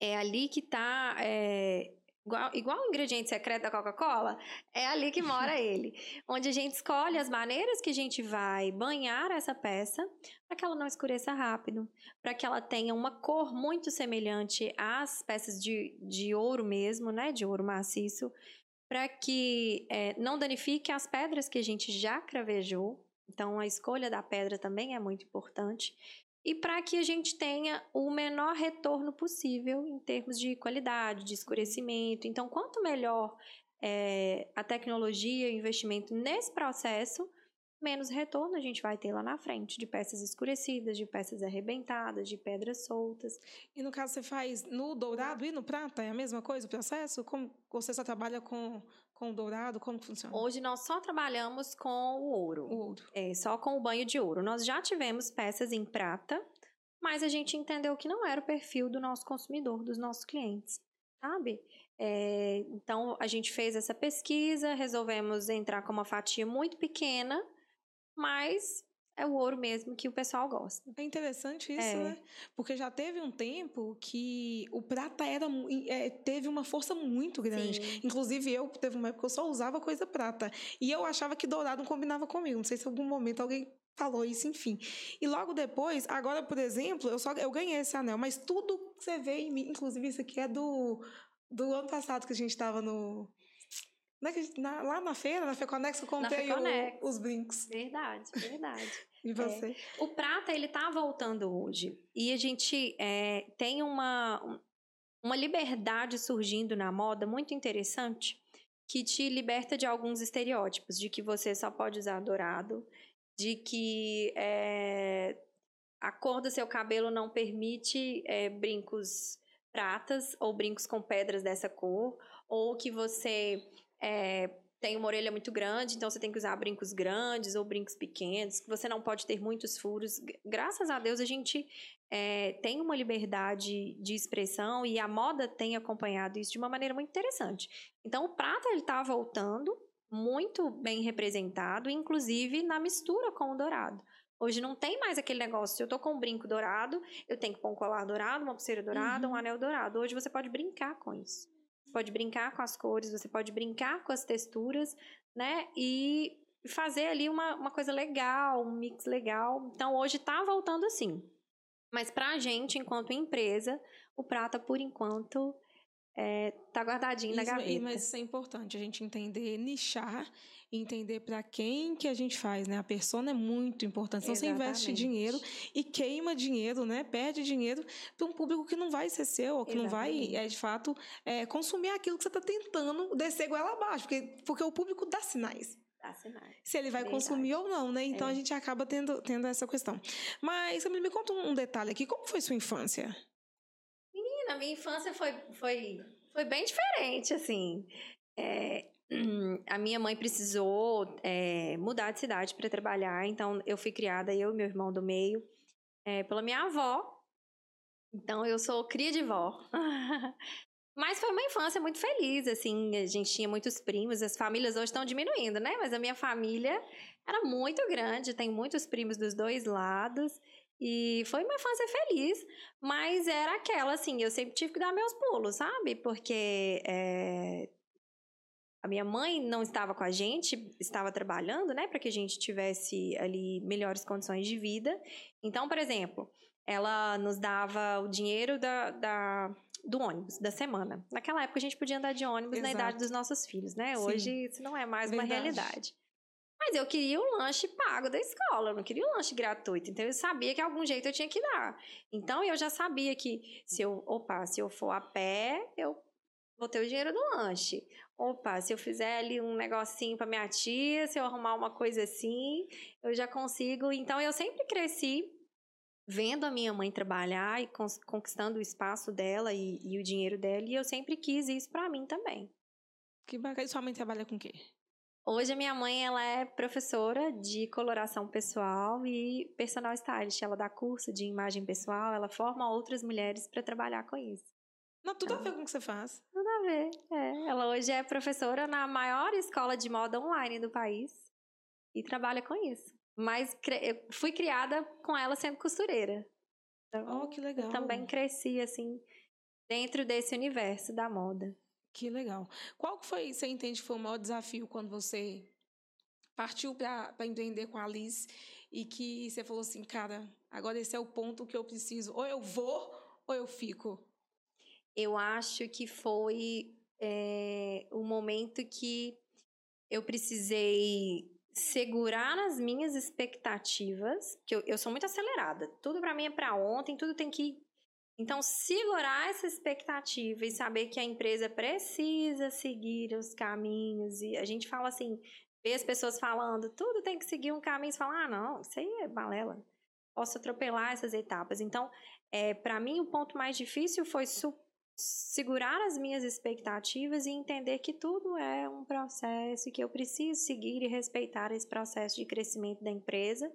[SPEAKER 2] É ali que está é, igual, igual o ingrediente secreto da Coca-Cola, é ali que mora ele. Onde a gente escolhe as maneiras que a gente vai banhar essa peça para que ela não escureça rápido, para que ela tenha uma cor muito semelhante às peças de, de ouro mesmo, né? De ouro maciço, para que é, não danifique as pedras que a gente já cravejou. Então, a escolha da pedra também é muito importante e para que a gente tenha o menor retorno possível em termos de qualidade, de escurecimento. Então, quanto melhor é, a tecnologia e o investimento nesse processo, menos retorno a gente vai ter lá na frente, de peças escurecidas, de peças arrebentadas, de pedras soltas.
[SPEAKER 1] E no caso você faz no dourado e no prata, é a mesma coisa o processo? Como você só trabalha com com o dourado? Como funciona?
[SPEAKER 2] Hoje nós só trabalhamos com o ouro. O ouro. É, só com o banho de ouro. Nós já tivemos peças em prata, mas a gente entendeu que não era o perfil do nosso consumidor, dos nossos clientes. sabe? É, então, a gente fez essa pesquisa, resolvemos entrar com uma fatia muito pequena, mas é o ouro mesmo que o pessoal gosta.
[SPEAKER 1] É interessante isso, é. né? Porque já teve um tempo que o prata era é, teve uma força muito grande. Sim. Inclusive, eu teve uma época que eu só usava coisa prata. E eu achava que dourado não combinava comigo. Não sei se em algum momento alguém falou isso, enfim. E logo depois, agora, por exemplo, eu só eu ganhei esse anel, mas tudo que você vê em mim, inclusive isso aqui é do, do ano passado que a gente estava no na, lá na feira, na Feconex, eu comprei o, os brincos.
[SPEAKER 2] Verdade, verdade.
[SPEAKER 1] e você?
[SPEAKER 2] É, o prata, ele tá voltando hoje. E a gente é, tem uma, uma liberdade surgindo na moda muito interessante que te liberta de alguns estereótipos, de que você só pode usar dourado, de que é, a cor do seu cabelo não permite é, brincos pratas ou brincos com pedras dessa cor, ou que você é, tem uma orelha muito grande, então você tem que usar brincos grandes ou brincos pequenos, que você não pode ter muitos furos. Graças a Deus a gente é, tem uma liberdade de expressão e a moda tem acompanhado isso de uma maneira muito interessante. Então o prata ele está voltando muito bem representado, inclusive na mistura com o dourado. Hoje não tem mais aquele negócio, se eu tô com um brinco dourado, eu tenho que pôr um colar dourado, uma pulseira dourada, uhum. um anel dourado. Hoje você pode brincar com isso pode brincar com as cores, você pode brincar com as texturas, né? E fazer ali uma, uma coisa legal, um mix legal. Então, hoje tá voltando assim. Mas pra gente, enquanto empresa, o prata, por enquanto, é, tá guardadinho
[SPEAKER 1] isso,
[SPEAKER 2] na gaveta.
[SPEAKER 1] Mas isso é importante, a gente entender, nichar entender para quem que a gente faz, né? A persona é muito importante. Então você investe dinheiro e queima dinheiro, né? Perde dinheiro para um público que não vai ser seu, ou que Exatamente. não vai, é, de fato, é, consumir aquilo que você está tentando descer goela abaixo, porque, porque o público dá sinais.
[SPEAKER 2] Dá sinais.
[SPEAKER 1] Se ele vai Verdade. consumir ou não, né? Então é. a gente acaba tendo, tendo essa questão. Mas, me conta um detalhe aqui. Como foi sua infância?
[SPEAKER 2] Menina, minha infância foi, foi, foi bem diferente, assim. É, a minha mãe precisou é, mudar de cidade para trabalhar, então eu fui criada, eu e meu irmão do meio, é, pela minha avó. Então eu sou cria de vó. Mas foi uma infância muito feliz, assim, a gente tinha muitos primos, as famílias hoje estão diminuindo, né? Mas a minha família era muito grande, tem muitos primos dos dois lados. E foi uma infância feliz, mas era aquela, assim, eu sempre tive que dar meus pulos, sabe? Porque é, a minha mãe não estava com a gente, estava trabalhando, né, para que a gente tivesse ali melhores condições de vida. Então, por exemplo, ela nos dava o dinheiro da, da do ônibus da semana. Naquela época a gente podia andar de ônibus Exato. na idade dos nossos filhos, né? Sim. Hoje isso não é mais Verdade. uma realidade. Mas eu queria o lanche pago da escola, eu não queria o lanche gratuito. Então eu sabia que algum jeito eu tinha que dar. Então eu já sabia que se eu, opa, se eu for a pé, eu vou ter o dinheiro do lanche opa, se eu fizer ali um negocinho para minha tia, se eu arrumar uma coisa assim, eu já consigo. Então eu sempre cresci vendo a minha mãe trabalhar e conquistando o espaço dela e, e o dinheiro dela, e eu sempre quis isso para mim também.
[SPEAKER 1] Que bacana. E sua mãe trabalha com o quê?
[SPEAKER 2] Hoje a minha mãe ela é professora de coloração pessoal e personal stylist. Ela dá curso de imagem pessoal, ela forma outras mulheres para trabalhar com isso.
[SPEAKER 1] Não, tudo a ver com o que você faz.
[SPEAKER 2] Tudo a ver. É. Ela hoje é professora na maior escola de moda online do país e trabalha com isso. Mas eu fui criada com ela sendo costureira.
[SPEAKER 1] Então, oh, que legal.
[SPEAKER 2] Também cresci, assim, dentro desse universo da moda.
[SPEAKER 1] Que legal. Qual que foi, você entende, foi o maior desafio quando você partiu para empreender com a Liz e que você falou assim, cara, agora esse é o ponto que eu preciso, ou eu vou ou eu fico?
[SPEAKER 2] eu acho que foi é, o momento que eu precisei segurar as minhas expectativas, que eu, eu sou muito acelerada. Tudo para mim é para ontem, tudo tem que então, segurar essa expectativa e saber que a empresa precisa seguir os caminhos. E a gente fala assim, vê as pessoas falando, tudo tem que seguir um caminho. Você fala, ah, não, isso aí é balela. Posso atropelar essas etapas. Então, é, para mim, o ponto mais difícil foi segurar as minhas expectativas e entender que tudo é um processo e que eu preciso seguir e respeitar esse processo de crescimento da empresa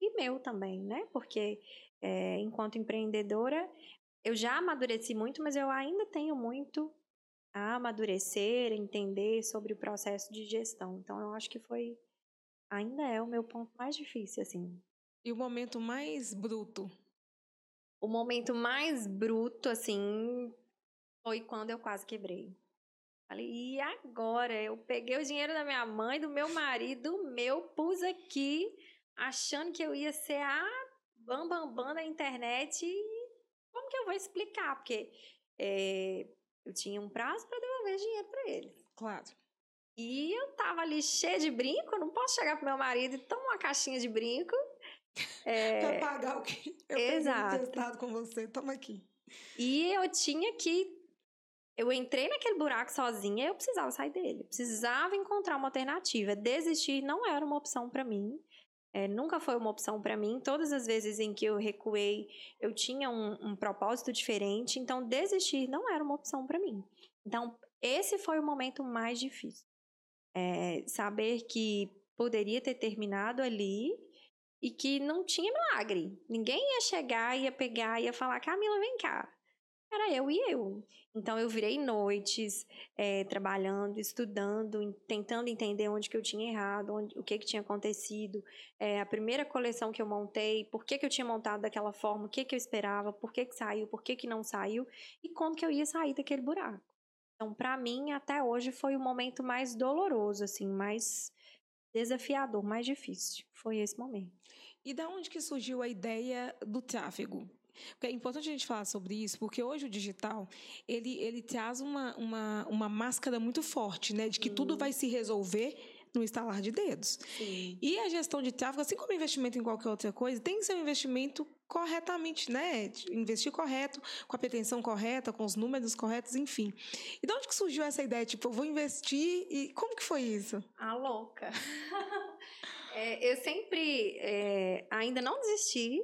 [SPEAKER 2] e meu também, né? Porque é, enquanto empreendedora eu já amadureci muito, mas eu ainda tenho muito a amadurecer, entender sobre o processo de gestão. Então, eu acho que foi, ainda é o meu ponto mais difícil, assim.
[SPEAKER 1] E o momento mais bruto?
[SPEAKER 2] O momento mais bruto, assim, foi quando eu quase quebrei. Falei, e agora? Eu peguei o dinheiro da minha mãe, do meu marido, meu, pus aqui, achando que eu ia ser a bambambam bam, bam da internet. E como que eu vou explicar? Porque é, eu tinha um prazo para devolver dinheiro para ele.
[SPEAKER 1] Claro.
[SPEAKER 2] E eu tava ali cheia de brinco, não posso chegar pro meu marido e tomar uma caixinha de brinco.
[SPEAKER 1] É... pra pagar o que eu Exato. testado com você, toma aqui.
[SPEAKER 2] E eu tinha que. Eu entrei naquele buraco sozinha e eu precisava sair dele. Eu precisava encontrar uma alternativa. Desistir não era uma opção para mim. É, nunca foi uma opção para mim. Todas as vezes em que eu recuei, eu tinha um, um propósito diferente. Então, desistir não era uma opção para mim. Então, esse foi o momento mais difícil. É, saber que poderia ter terminado ali e que não tinha milagre. Ninguém ia chegar, ia pegar, ia falar: Camila, vem cá. Era eu e eu. Então eu virei noites, é, trabalhando, estudando, tentando entender onde que eu tinha errado, onde, o que que tinha acontecido. É, a primeira coleção que eu montei, por que que eu tinha montado daquela forma, o que que eu esperava, por que que saiu, por que que não saiu e como que eu ia sair daquele buraco. Então, para mim, até hoje foi o momento mais doloroso, assim, mais desafiador, mais difícil. Foi esse momento.
[SPEAKER 1] E da onde que surgiu a ideia do tráfego? É importante a gente falar sobre isso, porque hoje o digital, ele, ele traz uma, uma, uma máscara muito forte, né? De que uhum. tudo vai se resolver no estalar de dedos. Sim. E a gestão de tráfego, assim como investimento em qualquer outra coisa, tem que ser um investimento corretamente, né? Investir correto, com a pretensão correta, com os números corretos, enfim. E de onde que surgiu essa ideia? Tipo, eu vou investir e como que foi isso?
[SPEAKER 2] A louca. é, eu sempre, é, ainda não desisti,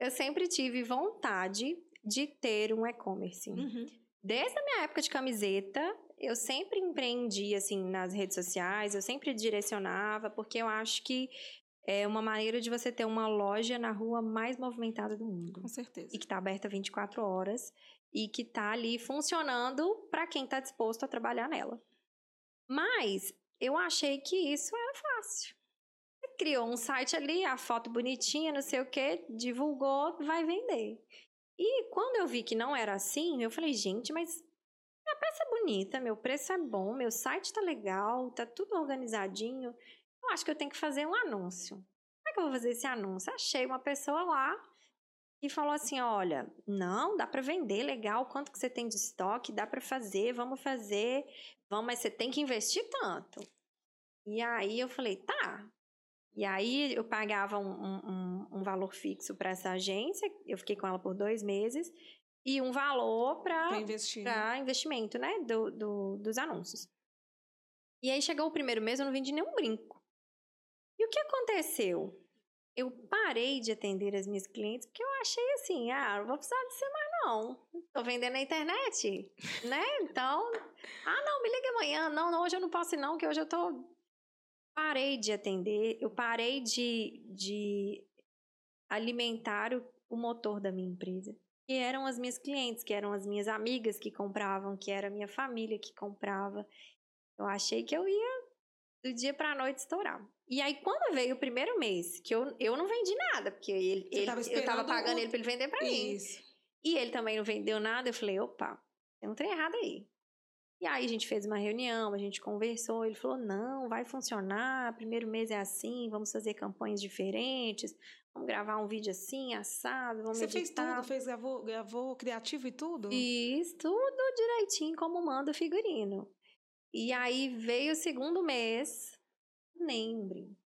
[SPEAKER 2] eu sempre tive vontade de ter um e-commerce. Uhum. Desde a minha época de camiseta, eu sempre empreendi assim nas redes sociais, eu sempre direcionava, porque eu acho que é uma maneira de você ter uma loja na rua mais movimentada do mundo.
[SPEAKER 1] Com certeza.
[SPEAKER 2] E que está aberta 24 horas e que está ali funcionando para quem está disposto a trabalhar nela. Mas eu achei que isso era fácil criou um site ali, a foto bonitinha, não sei o que, divulgou, vai vender. E quando eu vi que não era assim, eu falei, gente, mas minha peça é bonita, meu preço é bom, meu site tá legal, tá tudo organizadinho. Eu acho que eu tenho que fazer um anúncio. Como é que eu vou fazer esse anúncio? Achei uma pessoa lá e falou assim: olha, não, dá para vender, legal, quanto que você tem de estoque, dá para fazer, vamos fazer, vamos, mas você tem que investir tanto. E aí eu falei, tá, e aí eu pagava um, um, um valor fixo para essa agência, eu fiquei com ela por dois meses, e um valor para investir. investimento, né? Do, do, dos anúncios. E aí chegou o primeiro mês, eu não vendi nenhum brinco. E o que aconteceu? Eu parei de atender as minhas clientes porque eu achei assim, ah, não vou precisar de você mais não. Tô vendendo na internet, né? Então, ah, não, me liga amanhã. Não, não, hoje eu não posso ir não, que hoje eu tô parei de atender, eu parei de, de alimentar o, o motor da minha empresa. Que eram as minhas clientes, que eram as minhas amigas que compravam, que era a minha família que comprava. Eu achei que eu ia do dia para a noite estourar. E aí, quando veio o primeiro mês, que eu, eu não vendi nada, porque ele, ele tava eu tava pagando o... ele para ele vender para mim. E ele também não vendeu nada, eu falei, opa, tem um trem errado aí. E aí a gente fez uma reunião, a gente conversou, ele falou: "Não, vai funcionar, primeiro mês é assim, vamos fazer campanhas diferentes, vamos gravar um vídeo assim, assado, vamos
[SPEAKER 1] Você
[SPEAKER 2] editar.
[SPEAKER 1] fez tudo, fez gravou, gravou criativo e tudo?
[SPEAKER 2] Fiz tudo direitinho como manda o figurino. E aí veio o segundo mês, nem um brinco.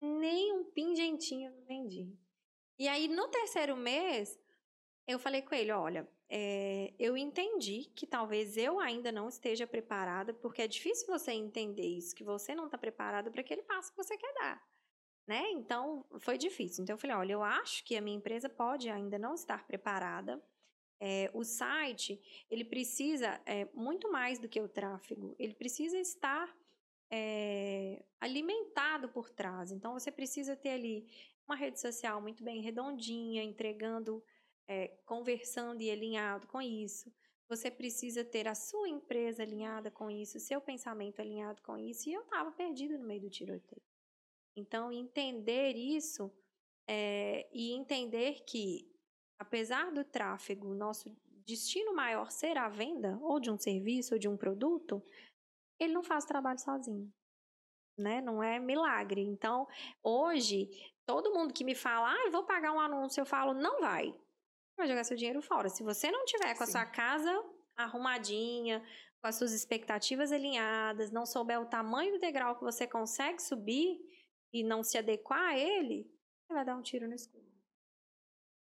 [SPEAKER 2] Nem um pingentinho não vendi. E aí no terceiro mês, eu falei com ele, olha, é, eu entendi que talvez eu ainda não esteja preparada, porque é difícil você entender isso, que você não está preparada para aquele passo que você quer dar. Né? Então, foi difícil. Então, eu falei: olha, eu acho que a minha empresa pode ainda não estar preparada. É, o site, ele precisa é, muito mais do que o tráfego, ele precisa estar é, alimentado por trás. Então, você precisa ter ali uma rede social muito bem redondinha, entregando é, conversando e alinhado com isso. Você precisa ter a sua empresa alinhada com isso, seu pensamento alinhado com isso. E eu estava perdida no meio do tiroteio. Então, entender isso é, e entender que, apesar do tráfego, nosso destino maior ser a venda, ou de um serviço, ou de um produto, ele não faz trabalho sozinho. Né? Não é milagre. Então, hoje, todo mundo que me fala, ah, vou pagar um anúncio, eu falo, não vai vai jogar seu dinheiro fora. Se você não tiver com Sim. a sua casa arrumadinha, com as suas expectativas alinhadas, não souber o tamanho do degrau que você consegue subir e não se adequar a ele, você vai dar um tiro no escuro.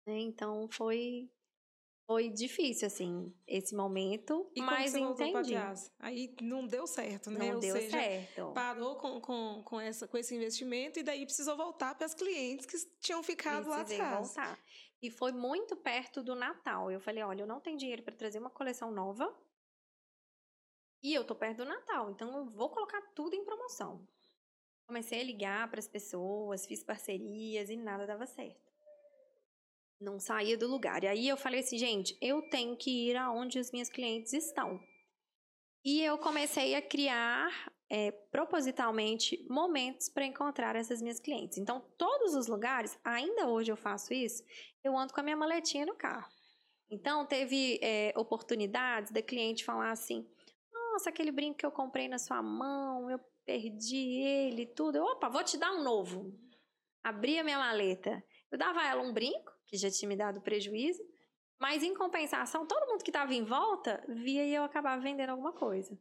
[SPEAKER 2] Né? Então foi foi difícil, assim, esse momento,
[SPEAKER 1] e
[SPEAKER 2] mas
[SPEAKER 1] como você
[SPEAKER 2] entendi.
[SPEAKER 1] Aí não deu certo, né?
[SPEAKER 2] Não
[SPEAKER 1] Ou
[SPEAKER 2] deu
[SPEAKER 1] seja,
[SPEAKER 2] certo.
[SPEAKER 1] Parou com, com, com, essa, com esse investimento e daí precisou voltar para as clientes que tinham ficado
[SPEAKER 2] Precisei
[SPEAKER 1] lá atrás.
[SPEAKER 2] voltar. E foi muito perto do Natal. Eu falei, olha, eu não tenho dinheiro para trazer uma coleção nova. E eu tô perto do Natal, então eu vou colocar tudo em promoção. Comecei a ligar para as pessoas, fiz parcerias e nada dava certo. Não saía do lugar. E aí eu falei assim, gente, eu tenho que ir aonde os meus clientes estão. E eu comecei a criar é, propositalmente momentos para encontrar essas minhas clientes. Então, todos os lugares, ainda hoje eu faço isso, eu ando com a minha maletinha no carro. Então, teve é, oportunidades da cliente falar assim: Nossa, aquele brinco que eu comprei na sua mão, eu perdi ele tudo. Eu, Opa, vou te dar um novo. Abri a minha maleta. Eu dava a ela um brinco, que já tinha me dado prejuízo, mas em compensação, todo mundo que estava em volta via e eu acabava vendendo alguma coisa.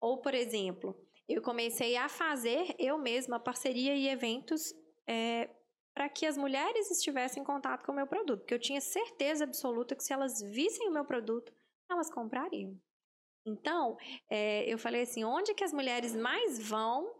[SPEAKER 2] Ou, por exemplo, eu comecei a fazer eu mesma parceria e eventos é, para que as mulheres estivessem em contato com o meu produto, porque eu tinha certeza absoluta que se elas vissem o meu produto, elas comprariam. Então, é, eu falei assim: onde que as mulheres mais vão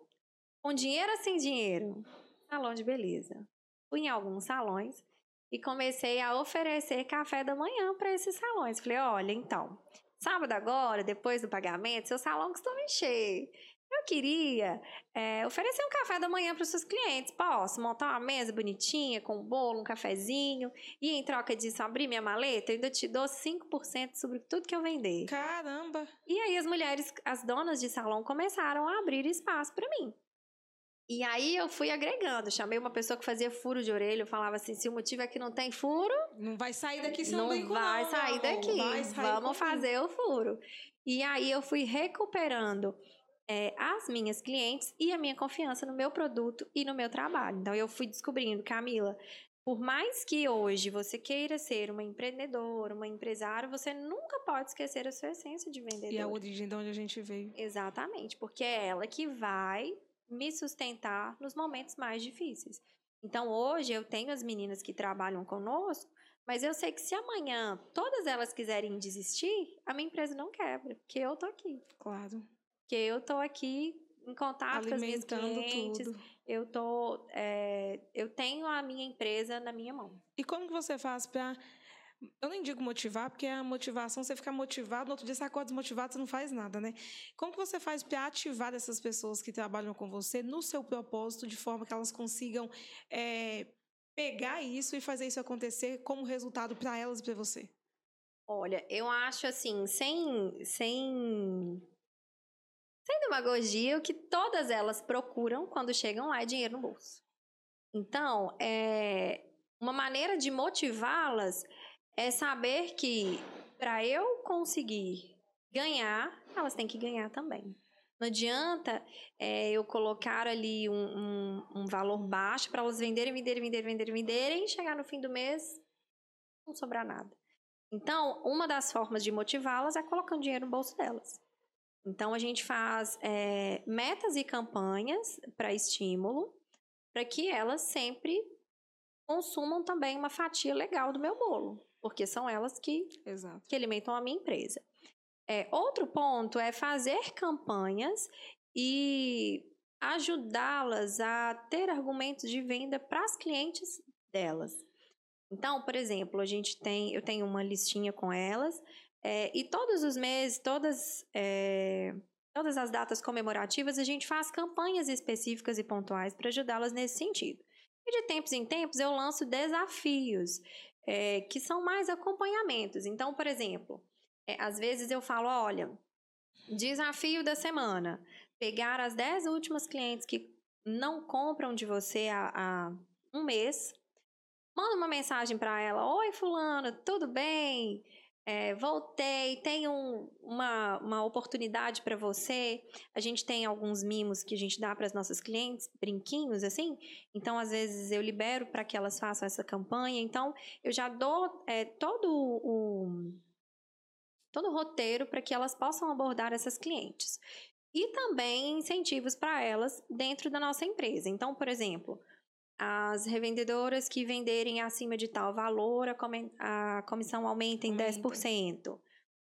[SPEAKER 2] com dinheiro ou sem dinheiro? Salão de beleza. Fui em alguns salões e comecei a oferecer café da manhã para esses salões. Falei: olha, então, sábado agora, depois do pagamento, seu salão costuma encher. Eu queria é, oferecer um café da manhã para os seus clientes. Posso montar uma mesa bonitinha com um bolo, um cafezinho e em troca disso abrir minha maleta, eu ainda te dou 5% sobre tudo que eu vender.
[SPEAKER 1] Caramba!
[SPEAKER 2] E aí as mulheres, as donas de salão começaram a abrir espaço para mim. E aí eu fui agregando, chamei uma pessoa que fazia furo de orelha, eu falava assim, se o motivo é que não tem furo,
[SPEAKER 1] não vai sair daqui se não,
[SPEAKER 2] não vai sair daqui. Vai sair Vamos fazer o furo. E aí eu fui recuperando é, as minhas clientes e a minha confiança no meu produto e no meu trabalho. Então, eu fui descobrindo, Camila, por mais que hoje você queira ser uma empreendedora, uma empresária, você nunca pode esquecer a sua essência de vendedor.
[SPEAKER 1] E a origem de onde a gente veio.
[SPEAKER 2] Exatamente, porque é ela que vai me sustentar nos momentos mais difíceis. Então, hoje eu tenho as meninas que trabalham conosco, mas eu sei que se amanhã todas elas quiserem desistir, a minha empresa não quebra, porque eu tô aqui.
[SPEAKER 1] Claro.
[SPEAKER 2] Porque eu tô aqui em contato com as minhas clientes. Tudo. Eu tô, é, eu tenho a minha empresa na minha mão.
[SPEAKER 1] E como que você faz para eu nem digo motivar, porque a motivação, você ficar motivado, no outro dia você acorda desmotivado, você não faz nada, né? Como que você faz para ativar essas pessoas que trabalham com você no seu propósito, de forma que elas consigam é, pegar isso e fazer isso acontecer como resultado para elas e para você?
[SPEAKER 2] Olha, eu acho assim, sem, sem sem demagogia, o que todas elas procuram quando chegam lá é dinheiro no bolso. Então, é, uma maneira de motivá-las é saber que para eu conseguir ganhar, elas têm que ganhar também. Não adianta é, eu colocar ali um, um, um valor baixo para elas venderem, venderem, venderem, venderem, venderem, e chegar no fim do mês não sobrar nada. Então, uma das formas de motivá-las é colocando dinheiro no bolso delas. Então, a gente faz é, metas e campanhas para estímulo, para que elas sempre consumam também uma fatia legal do meu bolo, porque são elas que,
[SPEAKER 1] Exato.
[SPEAKER 2] que alimentam a minha empresa. É, outro ponto é fazer campanhas e ajudá-las a ter argumentos de venda para as clientes delas. Então, por exemplo, a gente tem, eu tenho uma listinha com elas é, e todos os meses, todas, é, todas as datas comemorativas, a gente faz campanhas específicas e pontuais para ajudá-las nesse sentido. E de tempos em tempos eu lanço desafios. é, que são mais acompanhamentos. Então, por exemplo, é, às vezes eu falo, olha, desafio da semana, pegar as 10 últimas clientes que não compram de você há, há um mês, manda uma mensagem para ela, oi fulano, tudo bem? É, voltei, tem um, uma, uma oportunidade para você. A gente tem alguns mimos que a gente dá para as nossas clientes, brinquinhos assim. Então, às vezes, eu libero para que elas façam essa campanha. Então, eu já dou é, todo o, todo o roteiro para que elas possam abordar essas clientes. E também incentivos para elas dentro da nossa empresa. Então, por exemplo, as revendedoras que venderem acima de tal valor, a, comissão aumenta em aumenta. 10%.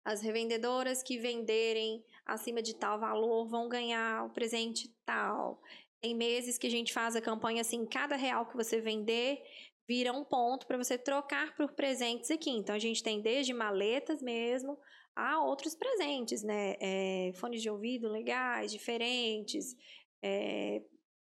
[SPEAKER 2] As revendedoras que venderem acima de tal valor vão ganhar o presente tal. Tem meses que a gente faz a campanha assim, cada real que você vender vira um ponto para você trocar por presentes aqui. Então a gente tem desde maletas mesmo a outros presentes, né? É, fones de ouvido legais, diferentes, é,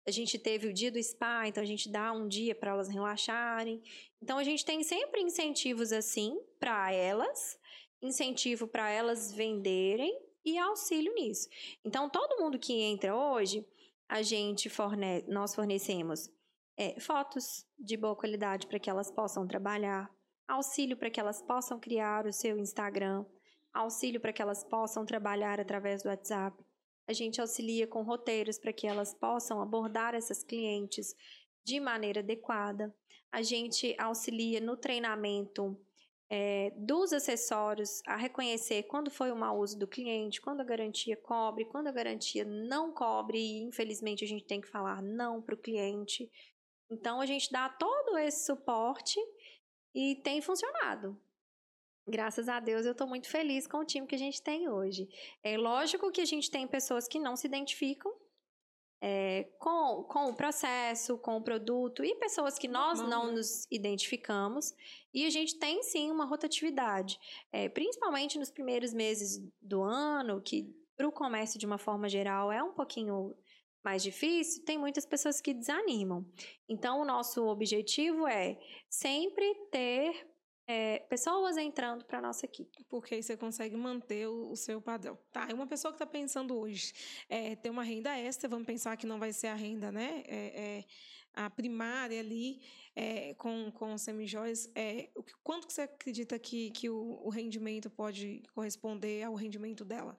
[SPEAKER 2] a gente teve o dia do spa, então a gente dá um dia para elas relaxarem. Então a gente tem sempre incentivos assim para elas, incentivo para elas venderem e auxílio nisso. Então todo mundo que entra hoje, a gente fornece, nós fornecemos é, fotos de boa qualidade para que elas possam trabalhar, auxílio para que elas possam criar o seu Instagram, auxílio para que elas possam trabalhar através do WhatsApp a gente auxilia com roteiros para que elas possam abordar essas clientes de maneira adequada. A gente auxilia no treinamento é, dos acessórios a reconhecer quando foi o mau uso do cliente, quando a garantia cobre, quando a garantia não cobre, e infelizmente a gente tem que falar não para o cliente. Então a gente dá todo esse suporte e tem funcionado. Graças a Deus eu estou muito feliz com o time que a gente tem hoje. É lógico que a gente tem pessoas que não se identificam é, com, com o processo, com o produto, e pessoas que nós não né? nos identificamos. E a gente tem sim uma rotatividade, é, principalmente nos primeiros meses do ano, que para o comércio de uma forma geral é um pouquinho mais difícil, tem muitas pessoas que desanimam. Então, o nosso objetivo é sempre ter é, pessoas entrando para nossa equipe.
[SPEAKER 1] Porque aí você consegue manter o, o seu padrão. Tá, uma pessoa que está pensando hoje é, ter uma renda extra, vamos pensar que não vai ser a renda, né? É, é a primária ali é, com, com semijóias, é, quanto que você acredita que, que o, o rendimento pode corresponder ao rendimento dela?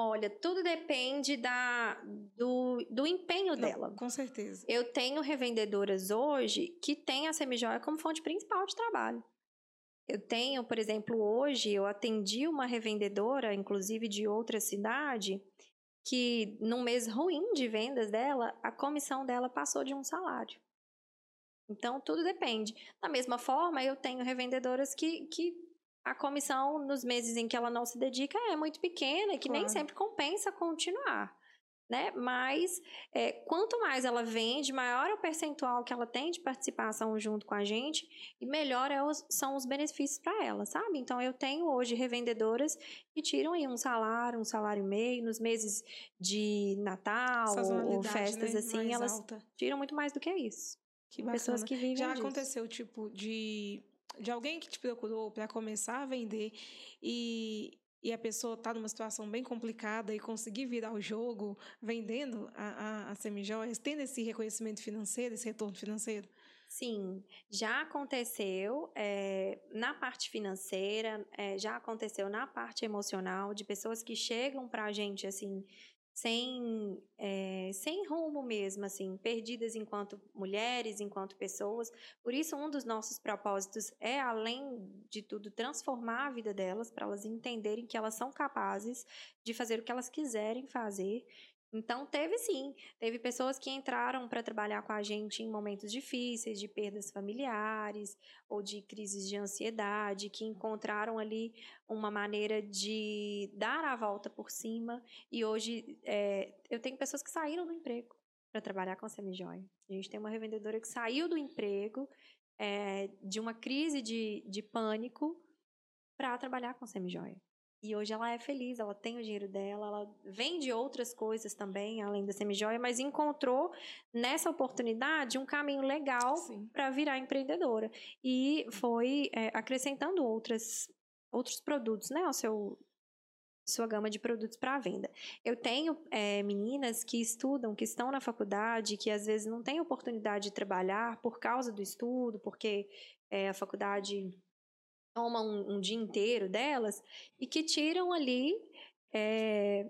[SPEAKER 2] Olha, tudo depende da, do, do empenho
[SPEAKER 1] Não,
[SPEAKER 2] dela.
[SPEAKER 1] Com certeza.
[SPEAKER 2] Eu tenho revendedoras hoje que têm a semijoia como fonte principal de trabalho. Eu tenho, por exemplo, hoje eu atendi uma revendedora, inclusive de outra cidade, que num mês ruim de vendas dela, a comissão dela passou de um salário. Então, tudo depende. Da mesma forma, eu tenho revendedoras que, que a comissão nos meses em que ela não se dedica é muito pequena e que claro. nem sempre compensa continuar. Né? Mas é, quanto mais ela vende, maior é o percentual que ela tem de participação junto com a gente e melhor é os, são os benefícios para ela, sabe? Então eu tenho hoje revendedoras que tiram aí um salário, um salário e meio nos meses de Natal ou festas né? assim, mais elas alta. tiram muito mais do que isso.
[SPEAKER 1] Que Pessoas que vivem Já disso. aconteceu tipo de de alguém que te procurou para começar a vender e, e a pessoa está numa situação bem complicada e conseguir virar o jogo vendendo a, a, a semijoias, tendo esse reconhecimento financeiro, esse retorno financeiro?
[SPEAKER 2] Sim, já aconteceu é, na parte financeira, é, já aconteceu na parte emocional, de pessoas que chegam para a gente assim, sem, é, sem rumo mesmo, assim, perdidas enquanto mulheres, enquanto pessoas. Por isso, um dos nossos propósitos é, além de tudo, transformar a vida delas, para elas entenderem que elas são capazes de fazer o que elas quiserem fazer então, teve sim. Teve pessoas que entraram para trabalhar com a gente em momentos difíceis, de perdas familiares ou de crises de ansiedade, que encontraram ali uma maneira de dar a volta por cima. E hoje, é, eu tenho pessoas que saíram do emprego para trabalhar com a Semijoy. A gente tem uma revendedora que saiu do emprego, é, de uma crise de, de pânico, para trabalhar com a Semijoy. E hoje ela é feliz, ela tem o dinheiro dela, ela vende outras coisas também, além da semijoia, mas encontrou nessa oportunidade um caminho legal para virar empreendedora. E foi é, acrescentando outras, outros produtos né, ao seu, sua gama de produtos para venda. Eu tenho é, meninas que estudam, que estão na faculdade, que às vezes não têm oportunidade de trabalhar por causa do estudo, porque é, a faculdade toma um, um, dia inteiro delas, e que tiram ali é,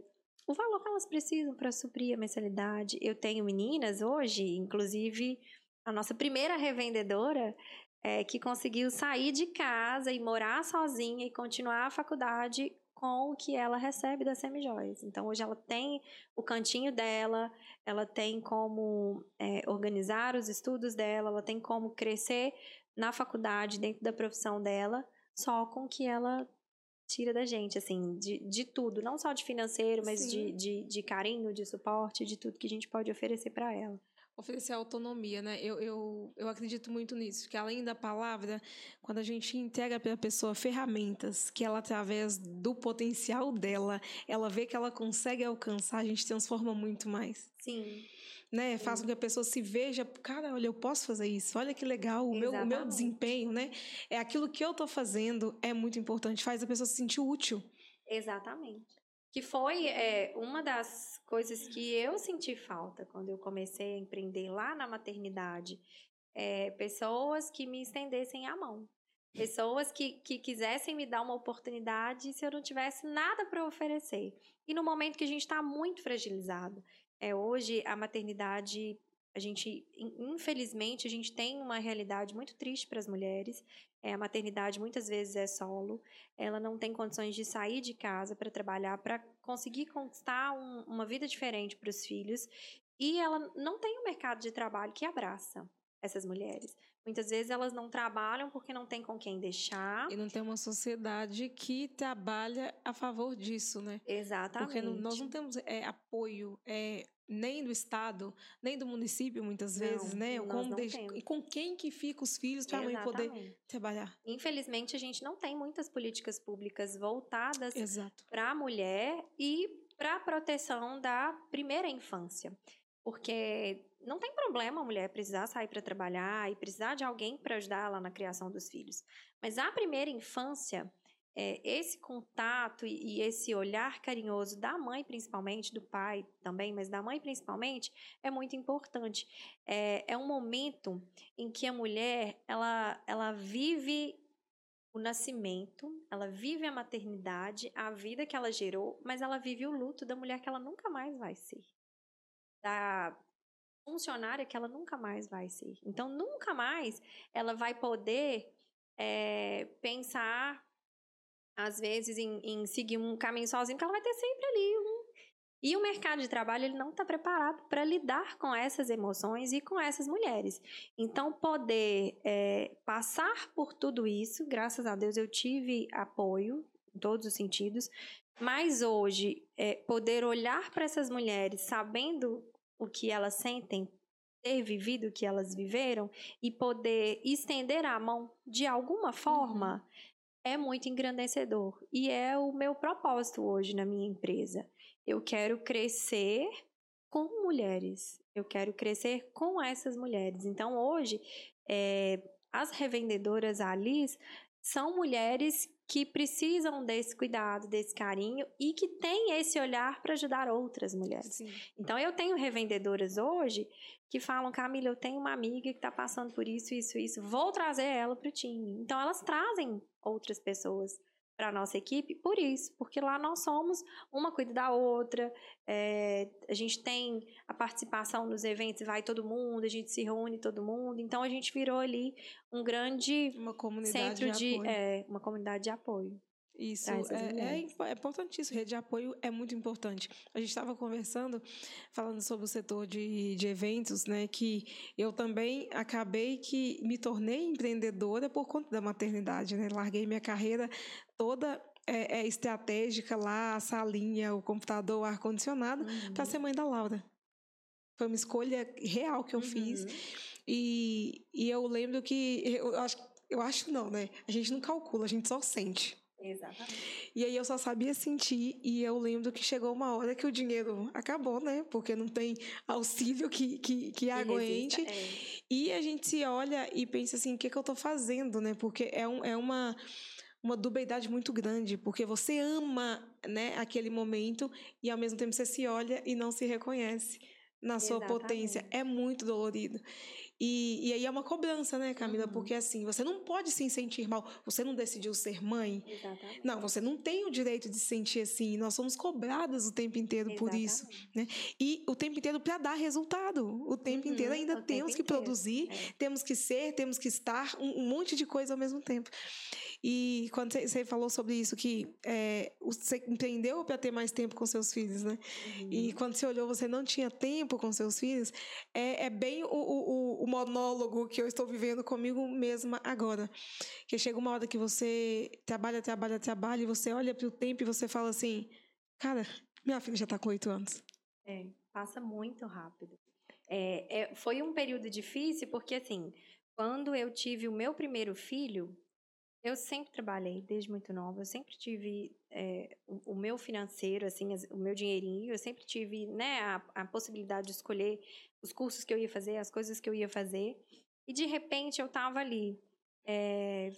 [SPEAKER 2] o valor que elas precisam para suprir a mensalidade. Eu tenho meninas hoje, inclusive a nossa primeira revendedora, é, que conseguiu sair de casa e morar sozinha e continuar a faculdade com o que ela recebe das semijoias. Então, hoje ela tem o cantinho dela, ela tem como é, organizar os estudos dela, ela tem como crescer na faculdade, dentro da profissão dela, só com o que ela tira da gente, assim, de, de tudo, não só de financeiro, mas de, de, de, carinho, de suporte, de tudo que a gente pode oferecer para ela
[SPEAKER 1] oferecer autonomia, né? Eu, eu, eu acredito muito nisso, que além da palavra, quando a gente entrega para a pessoa ferramentas que ela, através do potencial dela, ela vê que ela consegue alcançar, a gente transforma muito mais.
[SPEAKER 2] Sim.
[SPEAKER 1] Né? Faz com que a pessoa se veja, cara, olha, eu posso fazer isso, olha que legal, o, meu, o meu desempenho, né? É aquilo que eu estou fazendo é muito importante, faz a pessoa se sentir útil.
[SPEAKER 2] Exatamente. Que foi é, uma das coisas que eu senti falta quando eu comecei a empreender lá na maternidade. É, pessoas que me estendessem a mão. Pessoas que, que quisessem me dar uma oportunidade se eu não tivesse nada para oferecer. E no momento que a gente está muito fragilizado. É, hoje, a maternidade a gente, infelizmente, a gente tem uma realidade muito triste para as mulheres. É, a maternidade muitas vezes é solo, ela não tem condições de sair de casa para trabalhar, para conseguir conquistar um, uma vida diferente para os filhos, e ela não tem um mercado de trabalho que abraça essas mulheres. Muitas vezes elas não trabalham porque não tem com quem deixar.
[SPEAKER 1] E não tem uma sociedade que trabalha a favor disso, né?
[SPEAKER 2] Exatamente.
[SPEAKER 1] Porque nós não temos é, apoio, é, nem do estado, nem do município muitas vezes, não, né? Com e com quem que fica os filhos para a mãe poder trabalhar.
[SPEAKER 2] Infelizmente a gente não tem muitas políticas públicas voltadas para a mulher e para a proteção da primeira infância. Porque não tem problema a mulher precisar sair para trabalhar e precisar de alguém para ajudar ela na criação dos filhos. Mas a primeira infância, é, esse contato e, e, esse olhar carinhoso da mãe, principalmente, do pai também, mas da mãe principalmente, é muito importante. É, é um momento em que a mulher ela, ela vive o nascimento, ela vive a maternidade, a vida que ela gerou, mas ela vive o luto da mulher que ela nunca mais vai ser. Da funcionária que ela nunca mais vai ser. Então, nunca mais ela vai poder é, pensar às vezes, em, em seguir um caminho sozinho, porque ela vai ter sempre ali um. E o mercado de trabalho ele não está preparado para lidar com essas emoções e com essas mulheres. Então, poder é, passar por tudo isso, graças a Deus eu tive apoio em todos os sentidos, mas hoje, é, poder olhar para essas mulheres sabendo o que elas sentem, ter vivido o que elas viveram e poder estender a mão de alguma forma, uhum é muito engrandecedor e é o meu propósito hoje na minha empresa. Eu quero crescer com mulheres, eu quero crescer com essas mulheres. Então, hoje, é, as revendedoras Alice são mulheres que precisam desse cuidado, desse carinho e que têm esse olhar para ajudar outras mulheres. Sim. Então, eu tenho revendedoras hoje que falam, Camila, eu tenho uma amiga que está passando por isso, isso, isso, vou trazer ela para o time. Então, elas trazem outras pessoas para a nossa equipe por isso, porque lá nós somos uma cuida da outra, é, a gente tem a participação nos eventos, vai todo mundo, a gente se reúne todo mundo, então a gente virou ali um grande
[SPEAKER 1] uma comunidade centro
[SPEAKER 2] de, de é, uma comunidade de apoio.
[SPEAKER 1] Isso é, é, é importantíssimo. Rede de apoio é muito importante. A gente estava conversando, falando sobre o setor de, de eventos, né? Que eu também acabei que me tornei empreendedora por conta da maternidade, né? Larguei minha carreira toda é, é estratégica lá, a salinha, o computador, o ar-condicionado, uhum. para ser mãe da Laura. Foi uma escolha real que eu uhum. fiz. E, e eu lembro que, eu acho, eu acho não, né? A gente não calcula, a gente só sente
[SPEAKER 2] Exatamente.
[SPEAKER 1] E aí eu só sabia sentir, e eu lembro que chegou uma hora que o dinheiro acabou, né? Porque não tem auxílio que, que, que aguente.
[SPEAKER 2] Resista, é.
[SPEAKER 1] E a gente se olha e pensa assim, o que, que eu tô fazendo, né? Porque é, um, é uma uma dubeidade muito grande, porque você ama né, aquele momento e ao mesmo tempo você se olha e não se reconhece na sua
[SPEAKER 2] Exatamente.
[SPEAKER 1] potência. É muito dolorido. E, e aí é uma cobrança, né, Camila?
[SPEAKER 2] Uhum.
[SPEAKER 1] Porque assim, você não pode se sentir mal. Você não decidiu ser mãe.
[SPEAKER 2] Exatamente.
[SPEAKER 1] Não, você não tem o direito de se sentir assim. Nós somos cobradas o tempo inteiro por isso.
[SPEAKER 2] Exatamente.
[SPEAKER 1] E o tempo inteiro para dar resultado. O tempo
[SPEAKER 2] Uhum,
[SPEAKER 1] inteiro ainda
[SPEAKER 2] o
[SPEAKER 1] temos que
[SPEAKER 2] inteiro.
[SPEAKER 1] produzir,
[SPEAKER 2] É.
[SPEAKER 1] temos que ser, temos que estar, um, um monte de coisa ao mesmo tempo. E quando você- falou sobre isso, que é, você empreendeu para ter mais tempo com seus filhos, né?
[SPEAKER 2] Uhum.
[SPEAKER 1] E quando você olhou, você não tinha tempo com seus filhos, é, é bem o, o, o- o monólogo que eu estou vivendo comigo mesma agora. Que chega uma hora que você trabalha, trabalha, trabalha, e você olha para o tempo e você fala assim: cara, minha filha já está com oito anos.
[SPEAKER 2] É, passa muito rápido. É, é, foi um período difícil porque, assim, quando eu tive o meu primeiro filho, eu sempre trabalhei desde muito nova. Eu sempre tive é, o, o meu financeiro, assim, as- o meu dinheirinho. Eu sempre tive, né, a, a possibilidade de escolher os cursos que eu ia fazer, as coisas que eu ia fazer. E, de repente, eu tava ali é,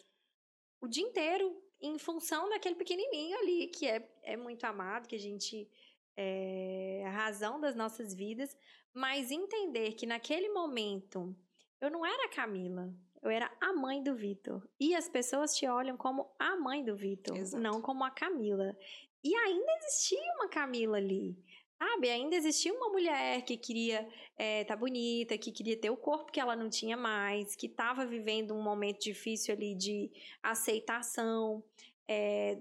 [SPEAKER 2] o dia inteiro em função daquele pequenininho ali, que é, é muito amado, que a gente é a razão das nossas vidas, mas entender que naquele momento eu não era a Camila, eu era a mãe do Vitor. E as pessoas te olham como a mãe do Vitor, não como a Camila. E ainda existia uma Camila ali. Sabe, ainda existia uma mulher que queria estar tá bonita, que queria ter o corpo que ela não tinha mais, que estava vivendo um momento difícil ali de aceitação, é,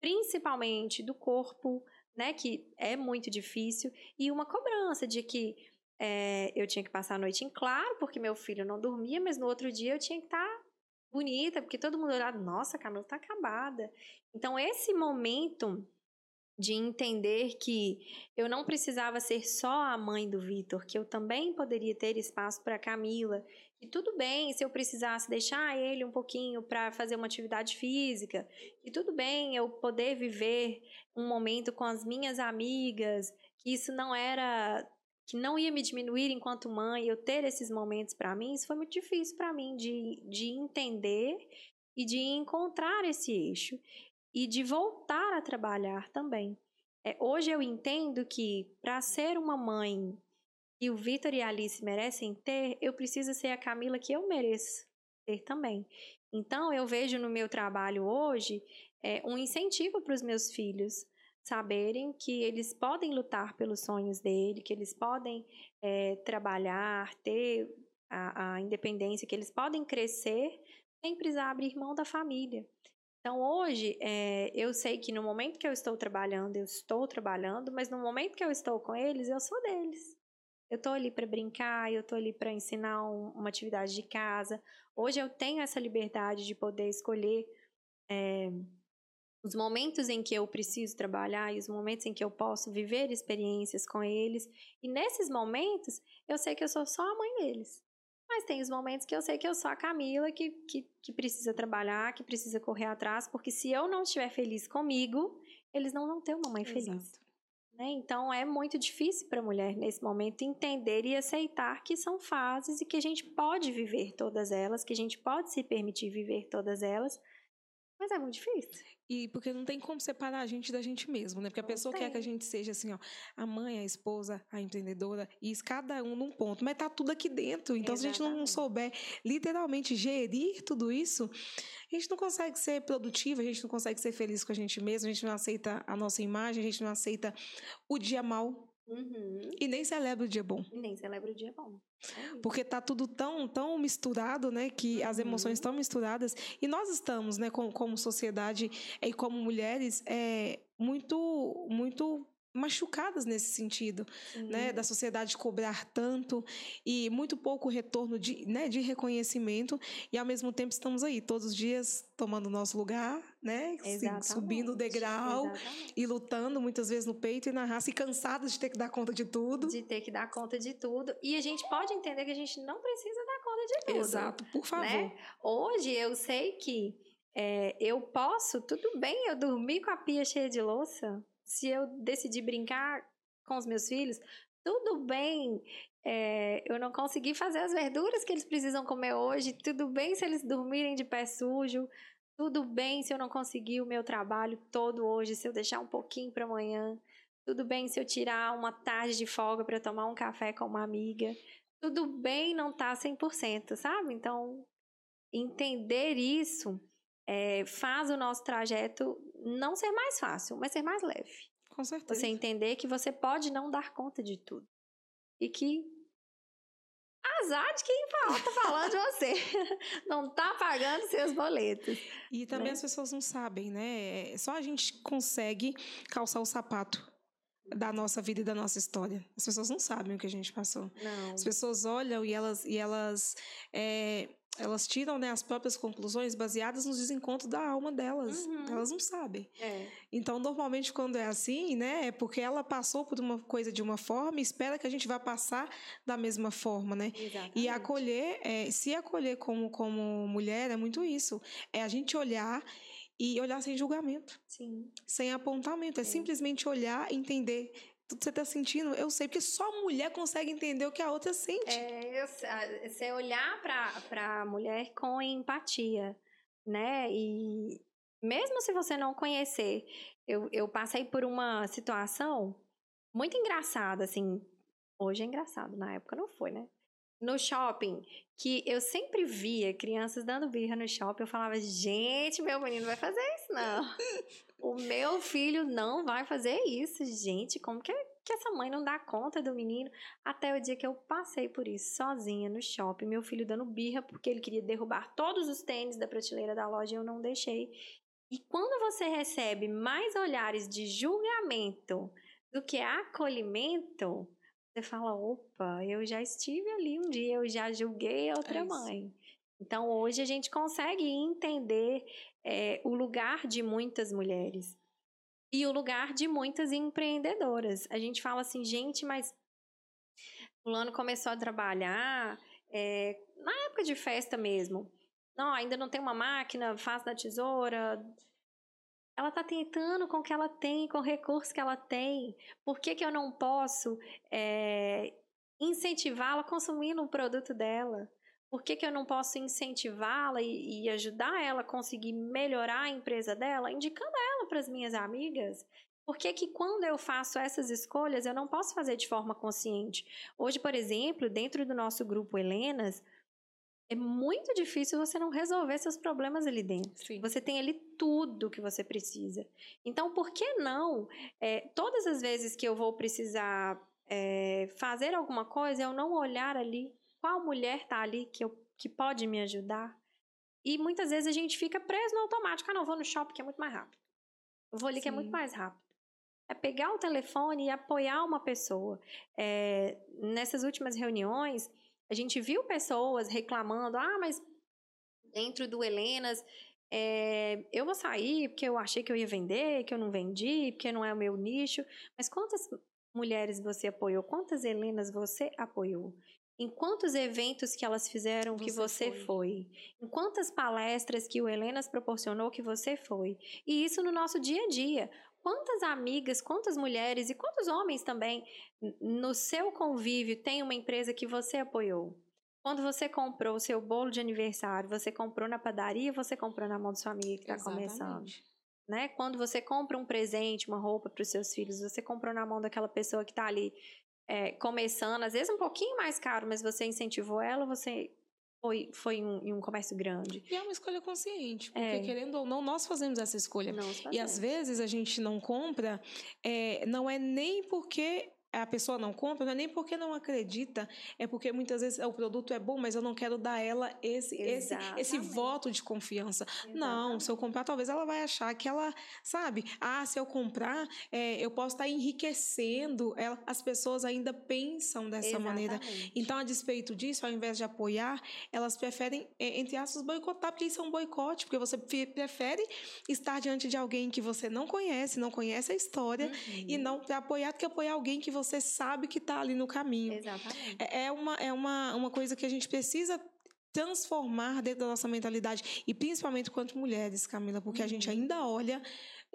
[SPEAKER 2] principalmente do corpo, né, que é muito difícil, e uma cobrança de que é, eu tinha que passar a noite em claro, porque meu filho não dormia, mas no outro dia eu tinha que estar bonita, porque todo mundo olhava, nossa, a Camila tá acabada. Então, esse momento de entender que eu não precisava ser só a mãe do Vitor, que eu também poderia ter espaço para Camila, e tudo bem se eu precisasse deixar ele um pouquinho para fazer uma atividade física, e tudo bem eu poder viver um momento com as minhas amigas, que isso não era que não ia me diminuir enquanto mãe, eu ter esses momentos para mim, isso foi muito difícil para mim de, de entender e de encontrar esse eixo e de voltar a trabalhar também. É, hoje eu entendo que para ser uma mãe que o Vitor e a Alice merecem ter, eu preciso ser a Camila que eu mereço ter também. Então eu vejo no meu trabalho hoje é, um incentivo para os meus filhos saberem que eles podem lutar pelos sonhos dele, que eles podem é, trabalhar, ter a, a independência, que eles podem crescer sem precisar abrir mão da família. Então, hoje, é, eu sei que no momento que eu estou trabalhando, eu estou trabalhando, mas no momento que eu estou com eles, eu sou deles. Eu estou ali para brincar, eu estou ali para ensinar um, uma atividade de casa. Hoje eu tenho essa liberdade de poder escolher é, os momentos em que eu preciso trabalhar e os momentos em que eu posso viver experiências com eles. E nesses momentos, eu sei que eu sou só a mãe deles. Mas tem os momentos que eu sei que eu sou a Camila que, que, que precisa trabalhar, que precisa correr atrás, porque se eu não estiver feliz comigo, eles não vão ter uma mãe feliz.
[SPEAKER 1] Exato.
[SPEAKER 2] Né? Então é muito difícil para a mulher nesse momento entender e aceitar que são fases e que a gente pode viver todas elas, que a gente pode se permitir viver todas elas, mas é muito difícil.
[SPEAKER 1] E porque não tem como separar a gente da gente mesmo, né? Porque a
[SPEAKER 2] Não
[SPEAKER 1] pessoa quer que a
[SPEAKER 2] tem.
[SPEAKER 1] gente seja assim, ó, a mãe, a esposa, a empreendedora, e isso cada um num ponto. Mas tá tudo aqui dentro. Então, se a gente não
[SPEAKER 2] Exatamente.
[SPEAKER 1] souber literalmente gerir tudo isso, a gente não consegue ser produtiva, a gente não consegue ser feliz com a gente mesmo, a gente não aceita a nossa imagem, a gente não aceita o dia mal
[SPEAKER 2] Uhum.
[SPEAKER 1] e nem celebra o dia bom.
[SPEAKER 2] E nem celebra o dia bom. É.
[SPEAKER 1] Porque tá tudo tão, tão misturado, né? Que as
[SPEAKER 2] Uhum.
[SPEAKER 1] emoções estão misturadas. E nós estamos, né, como, como sociedade e como mulheres, é, muito, muito machucadas nesse sentido, né? Da sociedade cobrar tanto e muito pouco retorno de, né, de reconhecimento. E ao mesmo tempo estamos aí, todos os dias tomando nosso lugar, né?
[SPEAKER 2] Exatamente.
[SPEAKER 1] Subindo o degrau
[SPEAKER 2] Exatamente.
[SPEAKER 1] e lutando muitas vezes no peito e na raça e cansados de ter que dar conta de tudo.
[SPEAKER 2] De ter que dar conta de tudo. E a gente pode entender que a gente não precisa dar conta de tudo.
[SPEAKER 1] Exato, por favor.
[SPEAKER 2] né? Hoje eu sei que É, eu posso, tudo bem, eu dormir com a pia cheia de louça. Se eu decidir brincar com os meus filhos, tudo bem. É, eu não consegui fazer as verduras que eles precisam comer hoje. Tudo bem se eles dormirem de pé sujo. Tudo bem se eu não conseguir o meu trabalho todo hoje, se eu deixar um pouquinho para amanhã. Tudo bem se eu tirar uma tarde de folga para tomar um café com uma amiga. Tudo bem não tá 100%, sabe? Então, entender isso é, faz o nosso trajeto não ser mais fácil, mas ser mais leve.
[SPEAKER 1] Com certeza.
[SPEAKER 2] Você entender que você pode não dar conta de tudo. E que azar de quem tá falando de você. Não tá pagando seus boletos.
[SPEAKER 1] E também né? as pessoas não sabem, né? É, só a gente consegue calçar o sapato da nossa vida e da nossa história. As pessoas não sabem o que a gente passou.
[SPEAKER 2] Não.
[SPEAKER 1] As pessoas olham e elas, e elas é, elas tiram né, as próprias conclusões baseadas nos desencontros da alma delas. Uhum. Elas não sabem.
[SPEAKER 2] É.
[SPEAKER 1] Então, normalmente, quando é assim, né, é porque ela passou por uma coisa de uma forma e espera que a gente vá passar da mesma forma, né?
[SPEAKER 2] Exatamente.
[SPEAKER 1] E acolher, é, se acolher como, como mulher, é muito isso. É a gente olhar e olhar sem julgamento.
[SPEAKER 2] Sim.
[SPEAKER 1] Sem apontamento. É, é simplesmente olhar, entender tudo que você está sentindo, eu sei, porque só mulher consegue entender o que a outra sente.
[SPEAKER 2] É, eu, você olhar para a mulher com empatia, né? E mesmo se você não conhecer, eu, eu passei por uma situação muito engraçada, assim. Hoje é engraçado, na época não foi, né? No shopping, que eu sempre via crianças dando birra no shopping, eu falava, gente, meu menino vai fazer isso, não. O meu filho não vai fazer isso, gente. Como que, que essa mãe não dá conta do menino? Até o dia que eu passei por isso, sozinha no shopping, meu filho dando birra porque ele queria derrubar todos os tênis da prateleira da loja e eu não deixei. E quando você recebe mais olhares de julgamento do que acolhimento, você fala: opa, eu já estive ali um dia, eu já julguei outra é mãe. Então hoje a gente consegue entender é, o lugar de muitas mulheres e o lugar de muitas empreendedoras. A gente fala assim, gente, mas fulano começou a trabalhar é, na época de festa mesmo. Não, ainda não tem uma máquina, faz na tesoura. Ela está tentando com o que ela tem, com o recurso que ela tem. Por que, que eu não posso é, incentivá-la consumindo o produto dela? Por que, que eu não posso incentivá-la e, e, ajudar ela a conseguir melhorar a empresa dela, indicando ela para as minhas amigas? Por que, que quando eu faço essas escolhas eu não posso fazer de forma consciente? Hoje, por exemplo, dentro do nosso grupo Helenas, é muito difícil você não resolver seus problemas ali dentro.
[SPEAKER 1] Sim.
[SPEAKER 2] Você tem ali tudo que você precisa. Então, por que não? É, todas as vezes que eu vou precisar é, fazer alguma coisa, eu não olhar ali qual mulher está ali que, eu, que pode me ajudar? E muitas vezes a gente fica preso no automático. Ah, não, vou no shopping que é muito mais rápido. Eu vou ali Sim. que é muito mais rápido. É pegar o telefone e apoiar uma pessoa. É, nessas últimas reuniões, a gente viu pessoas reclamando: ah, mas dentro do Helenas, é, eu vou sair porque eu achei que eu ia vender, que eu não vendi, porque não é o meu nicho. Mas quantas mulheres você apoiou? Quantas Helenas você apoiou? Em quantos eventos que elas fizeram você que você foi. foi? Em quantas palestras que o Helenas proporcionou que você foi? E isso no nosso dia a dia. Quantas amigas, quantas mulheres e quantos homens também no seu convívio tem uma empresa que você apoiou? Quando você comprou o seu bolo de aniversário, você comprou na padaria, você comprou na mão da sua amiga que está começando. Né? Quando você compra um presente, uma roupa para os seus filhos, você comprou na mão daquela pessoa que está ali é, começando, às vezes um pouquinho mais caro, mas você incentivou ela, você foi, foi um, um comércio grande.
[SPEAKER 1] E é uma escolha consciente, porque é. querendo ou não, nós fazemos essa escolha. E às vezes a gente não compra, é, não é nem porque a pessoa não compra, não é nem porque não acredita, é porque muitas vezes o produto é bom, mas eu não quero dar ela esse, esse, esse voto de confiança. Exatamente. Não, se eu comprar, talvez ela vai achar que ela, sabe, ah, se eu comprar, é, eu posso estar enriquecendo. Ela, as pessoas ainda pensam dessa Exatamente. maneira. Então, a despeito disso, ao invés de apoiar, elas preferem, é, entre aspas, boicotar, porque isso é um boicote, porque você prefere estar diante de alguém que você não conhece, não conhece a história, uhum. e não apoiar do que apoiar alguém que você você sabe que está ali no caminho.
[SPEAKER 2] Exatamente.
[SPEAKER 1] É, é uma, é uma, uma coisa que a gente precisa transformar dentro da nossa mentalidade e principalmente quanto mulheres, Camila, porque a gente ainda olha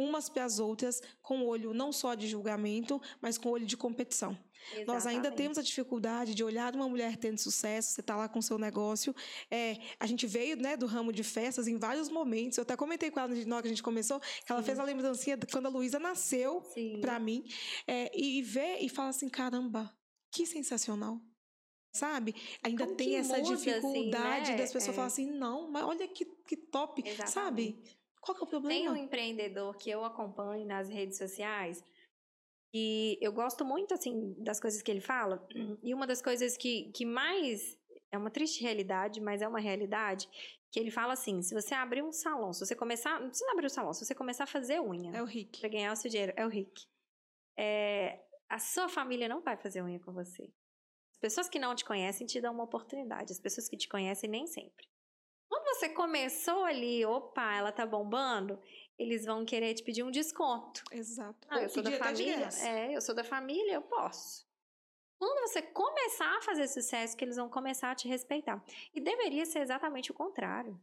[SPEAKER 1] umas para as outras com o olho não só de julgamento, mas com o olho de competição. Exatamente. Nós ainda temos a dificuldade de olhar uma mulher tendo sucesso, você está lá com o seu negócio. É, a gente veio né, do ramo de festas em vários momentos. Eu até comentei com ela na hora que a gente começou, que ela Sim. fez a lembrancinha quando a Luísa nasceu para mim. É, e, vê e fala assim: caramba, que sensacional sabe? Ainda Como tem essa muda, dificuldade assim, né? das pessoas é. falar assim, não, mas olha que, que top, Exatamente. sabe? Qual que é o problema?
[SPEAKER 2] Tem um empreendedor que eu acompanho nas redes sociais e eu gosto muito, assim, das coisas que ele fala. E uma das coisas que, que mais é uma triste realidade, mas é uma realidade, que ele fala assim: se você abrir um salão, se você começar. Não precisa abrir um salão, se você começar a fazer unha.
[SPEAKER 1] É o Rick.
[SPEAKER 2] Pra ganhar o seu dinheiro. É o Rick. É, a sua família não vai fazer unha com você. As pessoas que não te conhecem te dão uma oportunidade. As pessoas que te conhecem, nem sempre. Quando você começou ali, opa, ela tá bombando, eles vão querer te pedir um desconto.
[SPEAKER 1] Exato.
[SPEAKER 2] Ah, eu sou da família. É, eu sou da família, eu posso. Quando você começar a fazer sucesso, que eles vão começar a te respeitar. E deveria ser exatamente o contrário.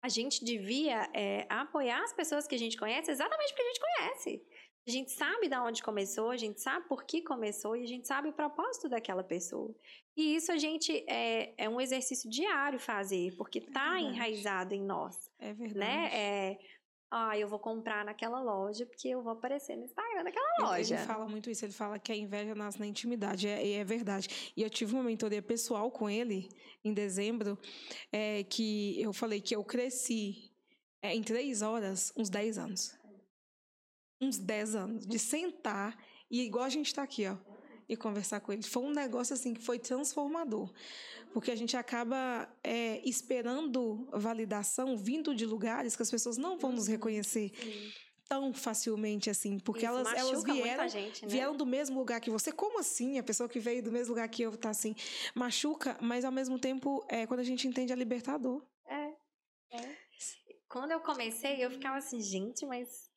[SPEAKER 2] A gente devia é, apoiar as pessoas que a gente conhece exatamente porque a gente conhece. A gente sabe de onde começou, a gente sabe por que começou e a gente sabe o propósito daquela pessoa. E isso a gente é, é um exercício diário fazer, porque está é enraizado em nós.
[SPEAKER 1] É né? verdade.
[SPEAKER 2] Né? É, ah, eu vou comprar naquela loja porque eu vou aparecer no Instagram daquela loja.
[SPEAKER 1] Ele, fala muito isso, ele fala que a inveja nasce na intimidade, é, e é, é verdade. E eu tive uma mentoria pessoal com ele em dezembro, é, que eu falei que eu cresci é, em três horas uns 10 anos. Uns 10 anos, de sentar e igual a gente está aqui, ó e conversar com ele. Foi um negócio assim que foi transformador, porque a gente acaba é, esperando validação vindo de lugares que as pessoas não vão nos uhum. reconhecer. Sim tão facilmente assim, porque Isso elas, elas vieram,
[SPEAKER 2] gente, né?
[SPEAKER 1] vieram do mesmo lugar que você. Como assim? A pessoa que veio do mesmo lugar que eu tá assim, machuca, mas ao mesmo tempo, é quando a gente entende a libertador.
[SPEAKER 2] É. é. Quando eu comecei, eu ficava assim, gente, mas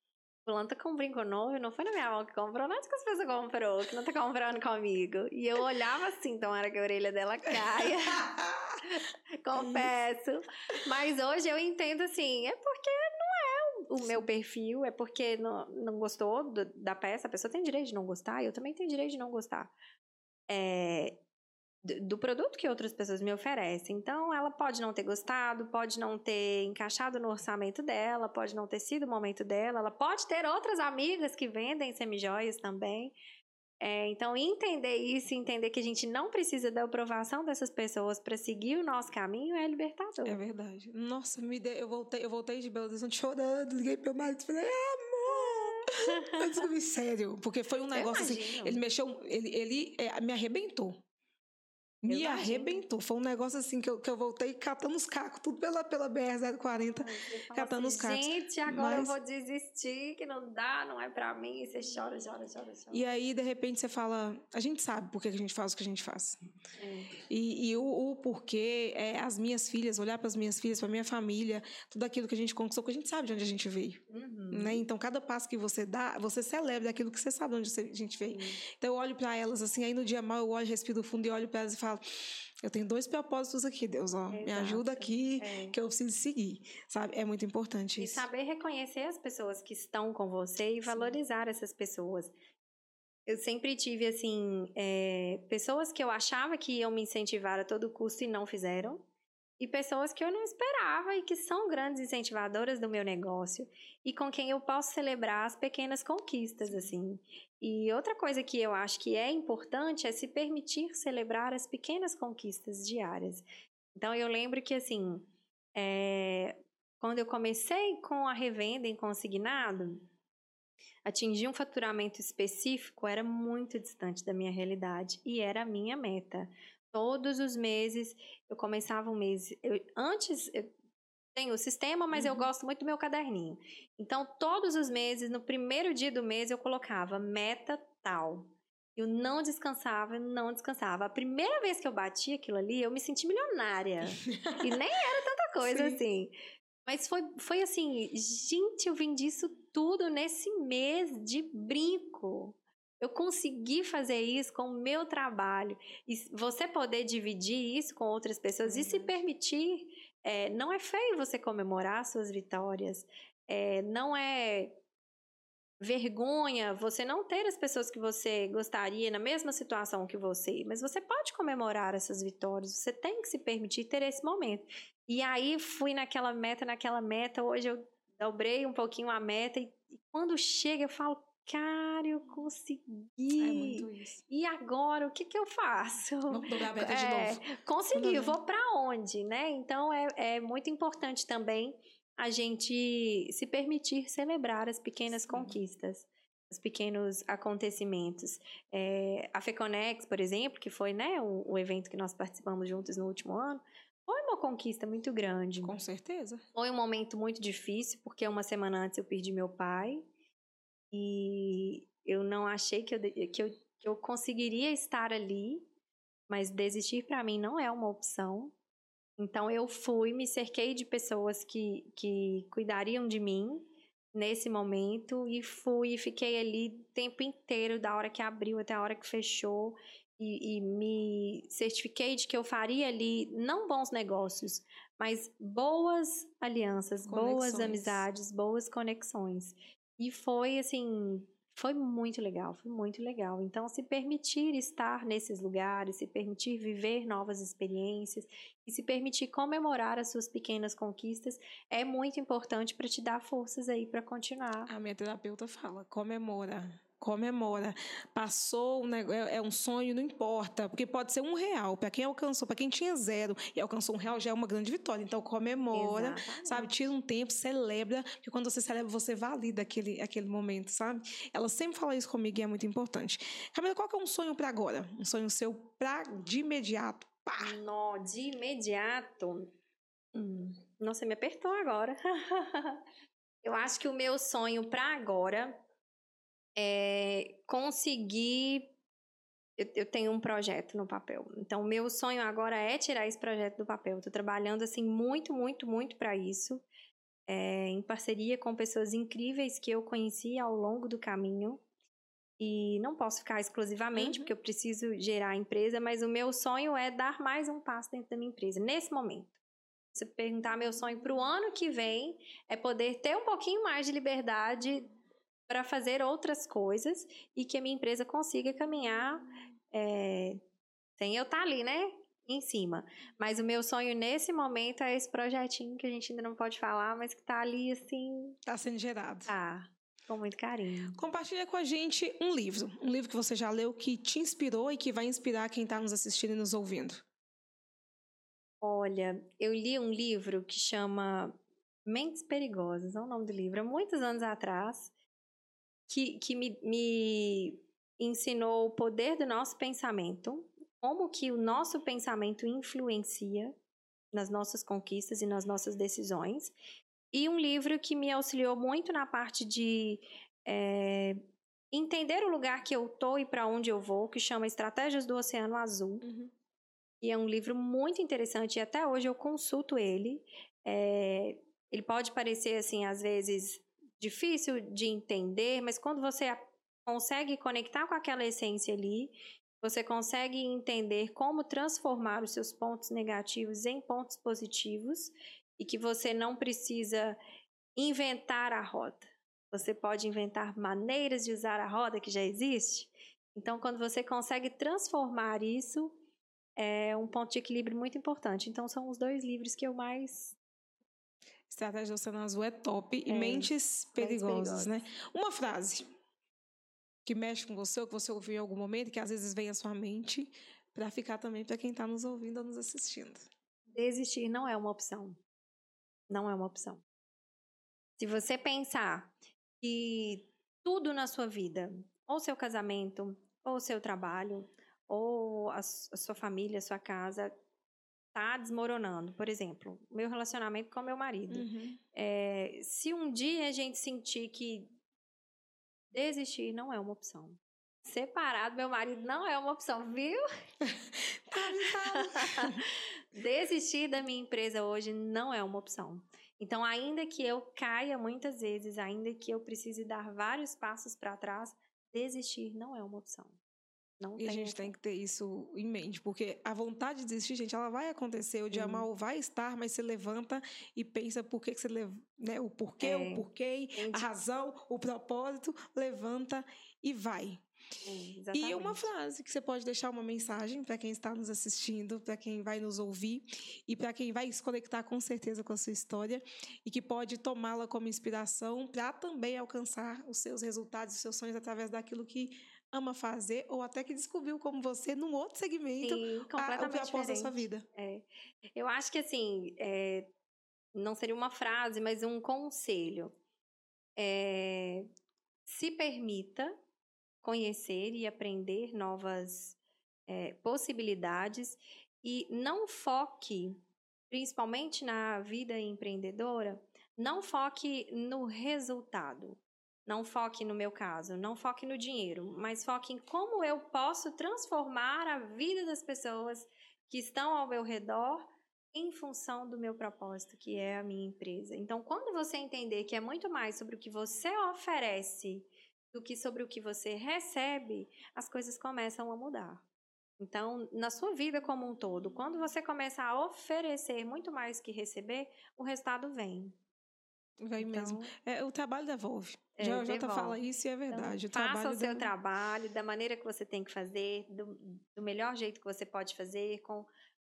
[SPEAKER 2] fulano tá com um brinco novo, não foi na minha mão que comprou, não é que as pessoas comprou, que não tá comprando comigo. E eu olhava assim, tomara que a orelha dela caia. Confesso. Mas hoje eu entendo assim, é porque não é o meu perfil, é porque não, não gostou do, da peça, a pessoa tem direito de não gostar, eu também tenho direito de não gostar. É, do produto que outras pessoas me oferecem. Então, ela pode não ter gostado, pode não ter encaixado no orçamento dela, pode não ter sido o momento dela, ela pode ter outras amigas que vendem semijoias também. É, então, entender isso, entender que a gente não precisa da aprovação dessas pessoas para seguir o nosso caminho é libertador.
[SPEAKER 1] É verdade. Nossa, me de... eu voltei, eu voltei de Belo Horizonte chorando, liguei pro meu marido e falei, amor! eu descobri sério, porque foi um negócio assim, ele mexeu, ele, ele é, me arrebentou me arrebentou. Foi um negócio assim que eu, que eu voltei catando os cacos, tudo pela, pela BR-040, catando
[SPEAKER 2] assim,
[SPEAKER 1] os cacos.
[SPEAKER 2] Gente, agora Mas... eu vou desistir, que não dá, não é pra mim. E você chora, chora, chora, chora.
[SPEAKER 1] E aí, de repente, você fala. A gente sabe por que a gente faz o que a gente faz. É. E, e o, o, porquê é as minhas filhas, olhar para as minhas filhas, para minha família, tudo aquilo que a gente conquistou, porque a gente sabe de onde a gente veio. Uhum. Né? Então, cada passo que você dá, você celebra aquilo que você sabe de onde a gente veio. Uhum. Então, eu olho para elas assim, aí no dia mal eu olho, respiro fundo e olho para elas e falo falo, eu tenho dois propósitos aqui, Deus, ó, Exato. me ajuda aqui é. que eu preciso seguir, sabe? É muito importante isso.
[SPEAKER 2] E saber reconhecer as pessoas que estão com você e Sim. valorizar essas pessoas. Eu sempre tive, assim, é, pessoas que eu achava que iam me incentivar a todo custo e não fizeram. E pessoas que eu não esperava e que são grandes incentivadoras do meu negócio e com quem eu posso celebrar as pequenas conquistas, assim. E outra coisa que eu acho que é importante é se permitir celebrar as pequenas conquistas diárias. Então, eu lembro que, assim, é, quando eu comecei com a revenda em consignado, atingir um faturamento específico era muito distante da minha realidade e era a minha meta. Todos os meses eu começava um mês. Eu, antes, tenho o sistema, mas uhum. eu gosto muito do meu caderninho. Então, todos os meses, no primeiro dia do mês, eu colocava meta tal. Eu não descansava, não descansava. A primeira vez que eu bati aquilo ali, eu me senti milionária. e nem era tanta coisa Sim. assim. Mas foi, foi assim, gente, eu vendi isso tudo nesse mês de brinco. eu consegui fazer isso com o meu trabalho. E você poder dividir isso com outras pessoas e se permitir. É, não é feio você comemorar suas vitórias. É, não é vergonha você não ter as pessoas que você gostaria na mesma situação que você, mas você pode comemorar essas vitórias, você tem que se permitir ter esse momento. E aí fui naquela meta, naquela meta, hoje eu dobrei um pouquinho a meta e, e quando chega eu falo, cara, eu consegui. É muito isso. E agora, o que que eu faço?
[SPEAKER 1] Vamos dobrar a meta é, de novo.
[SPEAKER 2] Consegui, vou para onde, né? Então, é, é muito importante também a gente se permitir celebrar as pequenas Sim. conquistas, os pequenos acontecimentos. É, a FECONEX, por exemplo, que foi né, o, o, evento que nós participamos juntos no último ano, foi uma conquista muito grande.
[SPEAKER 1] Com certeza.
[SPEAKER 2] Foi um momento muito difícil, porque uma semana antes eu perdi meu pai. E eu não achei que eu, que eu, que eu conseguiria estar ali, mas desistir para mim não é uma opção. Então eu fui, me cerquei de pessoas que, que cuidariam de mim nesse momento e fui e fiquei ali o tempo inteiro, da hora que abriu até a hora que fechou. E, e, me certifiquei de que eu faria ali não bons negócios, mas boas alianças, conexões. boas amizades, boas conexões. E foi assim, foi muito legal, foi muito legal. Então, se permitir estar nesses lugares, se permitir viver novas experiências e se permitir comemorar as suas pequenas conquistas é muito importante para te dar forças aí para continuar.
[SPEAKER 1] A minha terapeuta fala: comemora comemora. Passou um é, é um sonho, não importa, porque pode ser um real. Para quem alcançou, para quem tinha zero e alcançou um real, já é uma grande vitória. Então comemora, Exatamente. sabe? Tira um tempo, celebra, porque quando você celebra, você valida aquele, aquele momento, sabe? Ela sempre fala isso comigo e é muito importante. Camila, qual que é um sonho para agora? Um sonho seu para de imediato? Pá.
[SPEAKER 2] Nó, de imediato. Hum, nossa, me apertou agora. Eu acho que o meu sonho para agora é, conseguir. Eu, eu, tenho um projeto no papel. Então, o meu sonho agora é tirar esse projeto do papel. Estou trabalhando assim muito, muito, muito para isso. É, em parceria com pessoas incríveis que eu conheci ao longo do caminho. E não posso ficar exclusivamente, uhum. porque eu preciso gerar a empresa, mas o meu sonho é dar mais um passo dentro da minha empresa, nesse momento. Se perguntar meu sonho para o ano que vem, é poder ter um pouquinho mais de liberdade para fazer outras coisas e que a minha empresa consiga caminhar é, sem eu estar tá ali, né? Em cima. Mas o meu sonho nesse momento é esse projetinho que a gente ainda não pode falar, mas que está ali assim.
[SPEAKER 1] Está sendo gerado.
[SPEAKER 2] Tá. Com muito carinho.
[SPEAKER 1] Compartilha com a gente um livro. Um livro que você já leu que te inspirou e que vai inspirar quem está nos assistindo e nos ouvindo.
[SPEAKER 2] Olha, eu li um livro que chama Mentes Perigosas, é o nome do livro, há muitos anos atrás que, que me, me ensinou o poder do nosso pensamento, como que o nosso pensamento influencia nas nossas conquistas e nas nossas decisões. E um livro que me auxiliou muito na parte de é, entender o lugar que eu tô e para onde eu vou, que chama Estratégias do Oceano Azul. Uhum. E é um livro muito interessante e até hoje eu consulto ele. É, ele pode parecer assim, às vezes, difícil de entender, mas quando você consegue conectar com aquela essência ali, você consegue entender como transformar os seus pontos negativos em pontos positivos e que você não precisa inventar a roda. Você pode inventar maneiras de usar a roda que já existe. Então, quando você consegue transformar isso, é um ponto de equilíbrio muito importante. Então, são os dois livros que eu mais
[SPEAKER 1] Estratégia do Oceano Azul é top. É, e mentes perigosas, né? Uma frase que mexe com você, ou que você ouviu em algum momento, que às vezes vem à sua mente, para ficar também para quem está nos ouvindo ou nos assistindo.
[SPEAKER 2] Desistir não é uma opção. Não é uma opção. Se você pensar que tudo na sua vida, ou seu casamento, ou seu trabalho, ou a, sua família, a sua casa, tá desmoronando. Por exemplo, meu relacionamento com meu marido. Uhum. É, se um dia a gente sentir que desistir não é uma opção. Separado, meu marido não é uma opção, viu? Tá desistir da minha empresa hoje não é uma opção. Então, ainda que eu caia muitas vezes, ainda que eu precise dar vários passos para trás, desistir não é uma opção. Não
[SPEAKER 1] e a gente tem que ter isso em mente, porque a vontade de desistir, gente, ela vai acontecer, o dia mal vai estar, mas você levanta e pensa por que, que você leva, né? O porquê, é. o porquê, a razão, o propósito, levanta e vai.
[SPEAKER 2] É,
[SPEAKER 1] e uma frase que você pode deixar uma mensagem para quem está nos assistindo, para quem vai nos ouvir e para quem vai se conectar com certeza com a sua história e que pode tomá-la como inspiração para também alcançar os seus resultados, os seus sonhos através daquilo que ama fazer ou até que descobriu como você num outro segmento
[SPEAKER 2] Sim, completamente
[SPEAKER 1] a, após a sua vida.
[SPEAKER 2] É. Eu acho que assim, é, não seria uma frase, mas um conselho. É, se permita conhecer e aprender novas é, possibilidades e não foque, principalmente na vida empreendedora, não foque no resultado. Não foque no meu caso, não foque no dinheiro, mas foque em como eu posso transformar a vida das pessoas que estão ao meu redor em função do meu propósito, que é a minha empresa. Então, quando você entender que é muito mais sobre o que você oferece do que sobre o que você recebe, as coisas começam a mudar. Então, na sua vida como um todo, quando você começa a oferecer muito mais que receber, o resultado vem.
[SPEAKER 1] Vem então, mesmo. É, o trabalho devolve. É, Já, já fala isso e é então, verdade.
[SPEAKER 2] Então, o faça o seu trabalho da maneira que você tem que fazer, do, do melhor jeito que você pode fazer, com,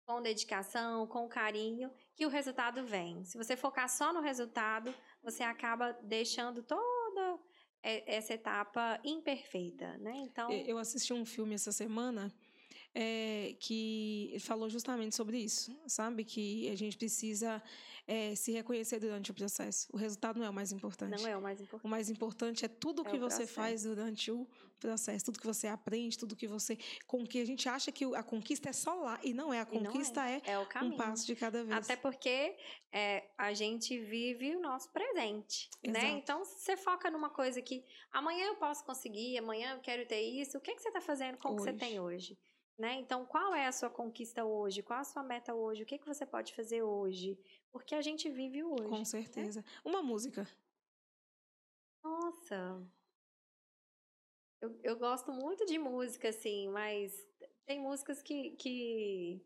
[SPEAKER 2] com dedicação, com carinho, que o resultado vem. Se você focar só no resultado, você acaba deixando toda essa etapa imperfeita, né? Então...
[SPEAKER 1] Eu assisti um filme essa semana é, que falou justamente sobre isso, sabe? Que a gente precisa é, se reconhecer durante o processo. O resultado não é o mais importante.
[SPEAKER 2] Não é o mais importante.
[SPEAKER 1] O mais importante é tudo o é que você faz durante o processo, tudo que você aprende, tudo que você. Com que a gente acha que a conquista é só lá, e não é. A conquista é.
[SPEAKER 2] é, é um passo
[SPEAKER 1] de cada vez.
[SPEAKER 2] Até porque é, a gente vive o nosso presente, né? Exato. né? Então, você foca numa coisa que amanhã eu posso conseguir, amanhã eu quero ter isso. O que, é que você está fazendo com o que você tem hoje? Né? Então, qual é a sua conquista hoje? Qual a sua meta hoje? O que, que você pode fazer hoje? Porque a gente vive hoje.
[SPEAKER 1] Com né? certeza. Né? Uma música.
[SPEAKER 2] Nossa. Eu, eu gosto muito de música, assim, mas tem músicas que. que...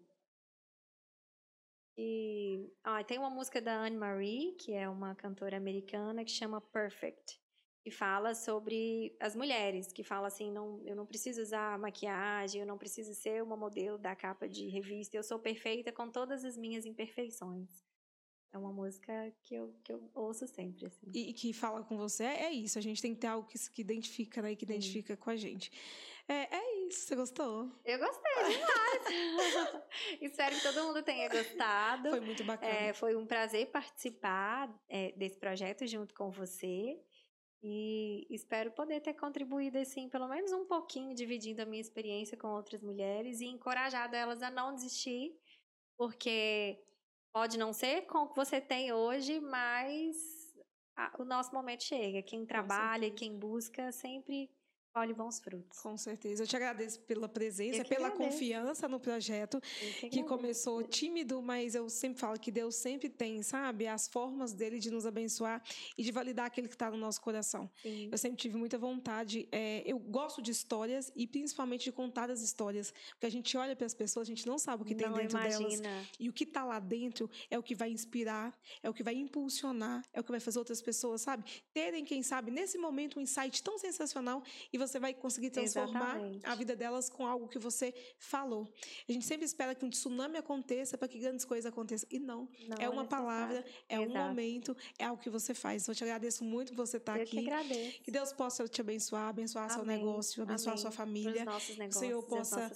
[SPEAKER 2] E, ah, tem uma música da Anne Marie, que é uma cantora americana, que chama Perfect que fala sobre as mulheres, que fala assim, não, eu não preciso usar maquiagem, eu não preciso ser uma modelo da capa de revista, eu sou perfeita com todas as minhas imperfeições. É uma música que eu, que eu ouço sempre, assim.
[SPEAKER 1] E, que fala com você, é isso, a gente tem que ter algo que, que identifica, né, que identifica Sim. com a gente. É, é isso, você gostou?
[SPEAKER 2] Eu gostei demais! Espero que todo mundo tenha gostado.
[SPEAKER 1] Foi muito bacana.
[SPEAKER 2] É, foi um prazer participar é, desse projeto junto com você. E espero poder ter contribuído, assim, pelo menos um pouquinho, dividindo a minha experiência com outras mulheres e encorajado elas a não desistir, porque pode não ser com o que você tem hoje, mas o nosso momento chega. Quem trabalha, quem busca, sempre colhe bons frutos.
[SPEAKER 1] Com certeza. Eu te agradeço pela presença, pela agradeço. confiança no projeto, que, que começou tímido, mas eu sempre falo que Deus sempre tem, sabe, as formas dele de nos abençoar e de validar aquele que está no nosso coração.
[SPEAKER 2] Sim.
[SPEAKER 1] Eu sempre tive muita vontade. É, eu gosto de histórias e principalmente de contar as histórias, porque a gente olha para as pessoas, a gente não sabe o que
[SPEAKER 2] não
[SPEAKER 1] tem dentro
[SPEAKER 2] imagina.
[SPEAKER 1] delas. E o que está lá dentro é o que vai inspirar, é o que vai impulsionar, é o que vai fazer outras pessoas, sabe, terem, quem sabe, nesse momento um insight tão sensacional e você vai conseguir transformar
[SPEAKER 2] Exatamente.
[SPEAKER 1] a vida delas com algo que você falou. A gente sempre espera que um tsunami aconteça para que grandes coisas aconteçam. E não.
[SPEAKER 2] não
[SPEAKER 1] é uma palavra, é Exato. um momento, é algo que você faz. Então, eu te agradeço muito por você estar
[SPEAKER 2] eu
[SPEAKER 1] aqui.
[SPEAKER 2] Que, agradeço.
[SPEAKER 1] que Deus possa te abençoar, abençoar Amém. seu negócio, abençoar
[SPEAKER 2] Amém.
[SPEAKER 1] sua família.
[SPEAKER 2] nossos negócios,
[SPEAKER 1] o Senhor possa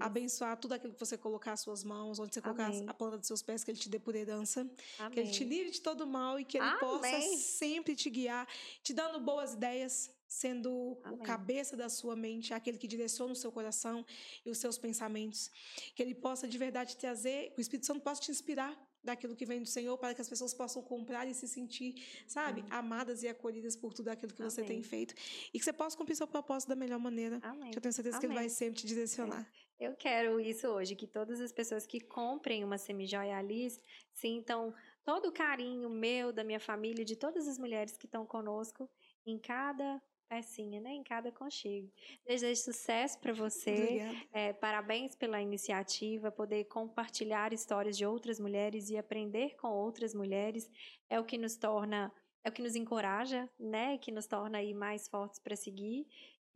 [SPEAKER 2] abençoar
[SPEAKER 1] tudo aquilo que você colocar as suas mãos, onde você colocar
[SPEAKER 2] Amém.
[SPEAKER 1] a planta dos seus pés, que Ele te dê por herança.
[SPEAKER 2] Amém.
[SPEAKER 1] Que Ele te livre de todo mal e que Ele possa sempre te guiar, te dando boas ideias, sendo Amém. o cabeça da sua mente, aquele que direciona o seu coração e os seus pensamentos. Que ele possa de verdade trazer, que o Espírito Santo possa te inspirar daquilo que vem do Senhor para que as pessoas possam comprar e se sentir, sabe, Amém. amadas e acolhidas por tudo aquilo que Amém. você tem feito e que você possa cumprir seu propósito da melhor maneira.
[SPEAKER 2] Amém.
[SPEAKER 1] Que eu tenho certeza que ele vai sempre te direcionar.
[SPEAKER 2] É. Eu quero isso hoje, que todas as pessoas que comprem uma semijoia Alice sintam todo o carinho meu, da minha família, de todas as mulheres que estão conosco em cada pecinha, né? Em cada conchego. Desejo sucesso para você. É, parabéns pela iniciativa, poder compartilhar histórias de outras mulheres e aprender com outras mulheres é o que nos torna, é o que nos encoraja, né? Que nos torna aí mais fortes para seguir.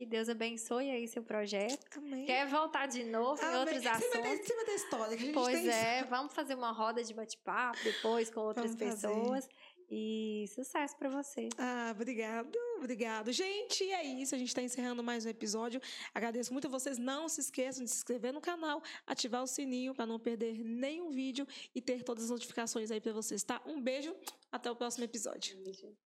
[SPEAKER 2] Que Deus abençoe aí seu projeto.
[SPEAKER 1] Amém.
[SPEAKER 2] Quer voltar de novo Amém. em outros assuntos? Em
[SPEAKER 1] cima da história. Que a gente
[SPEAKER 2] pois
[SPEAKER 1] tem...
[SPEAKER 2] é, vamos fazer uma roda de bate-papo depois com outras vamos pessoas. Fazer. E sucesso para você.
[SPEAKER 1] Ah, obrigado, obrigado. Gente, é isso. A gente está encerrando mais um episódio. Agradeço muito a vocês. Não se esqueçam de se inscrever no canal, ativar o sininho para não perder nenhum vídeo e ter todas as notificações aí para vocês, tá? Um beijo, até o próximo episódio. Um beijo.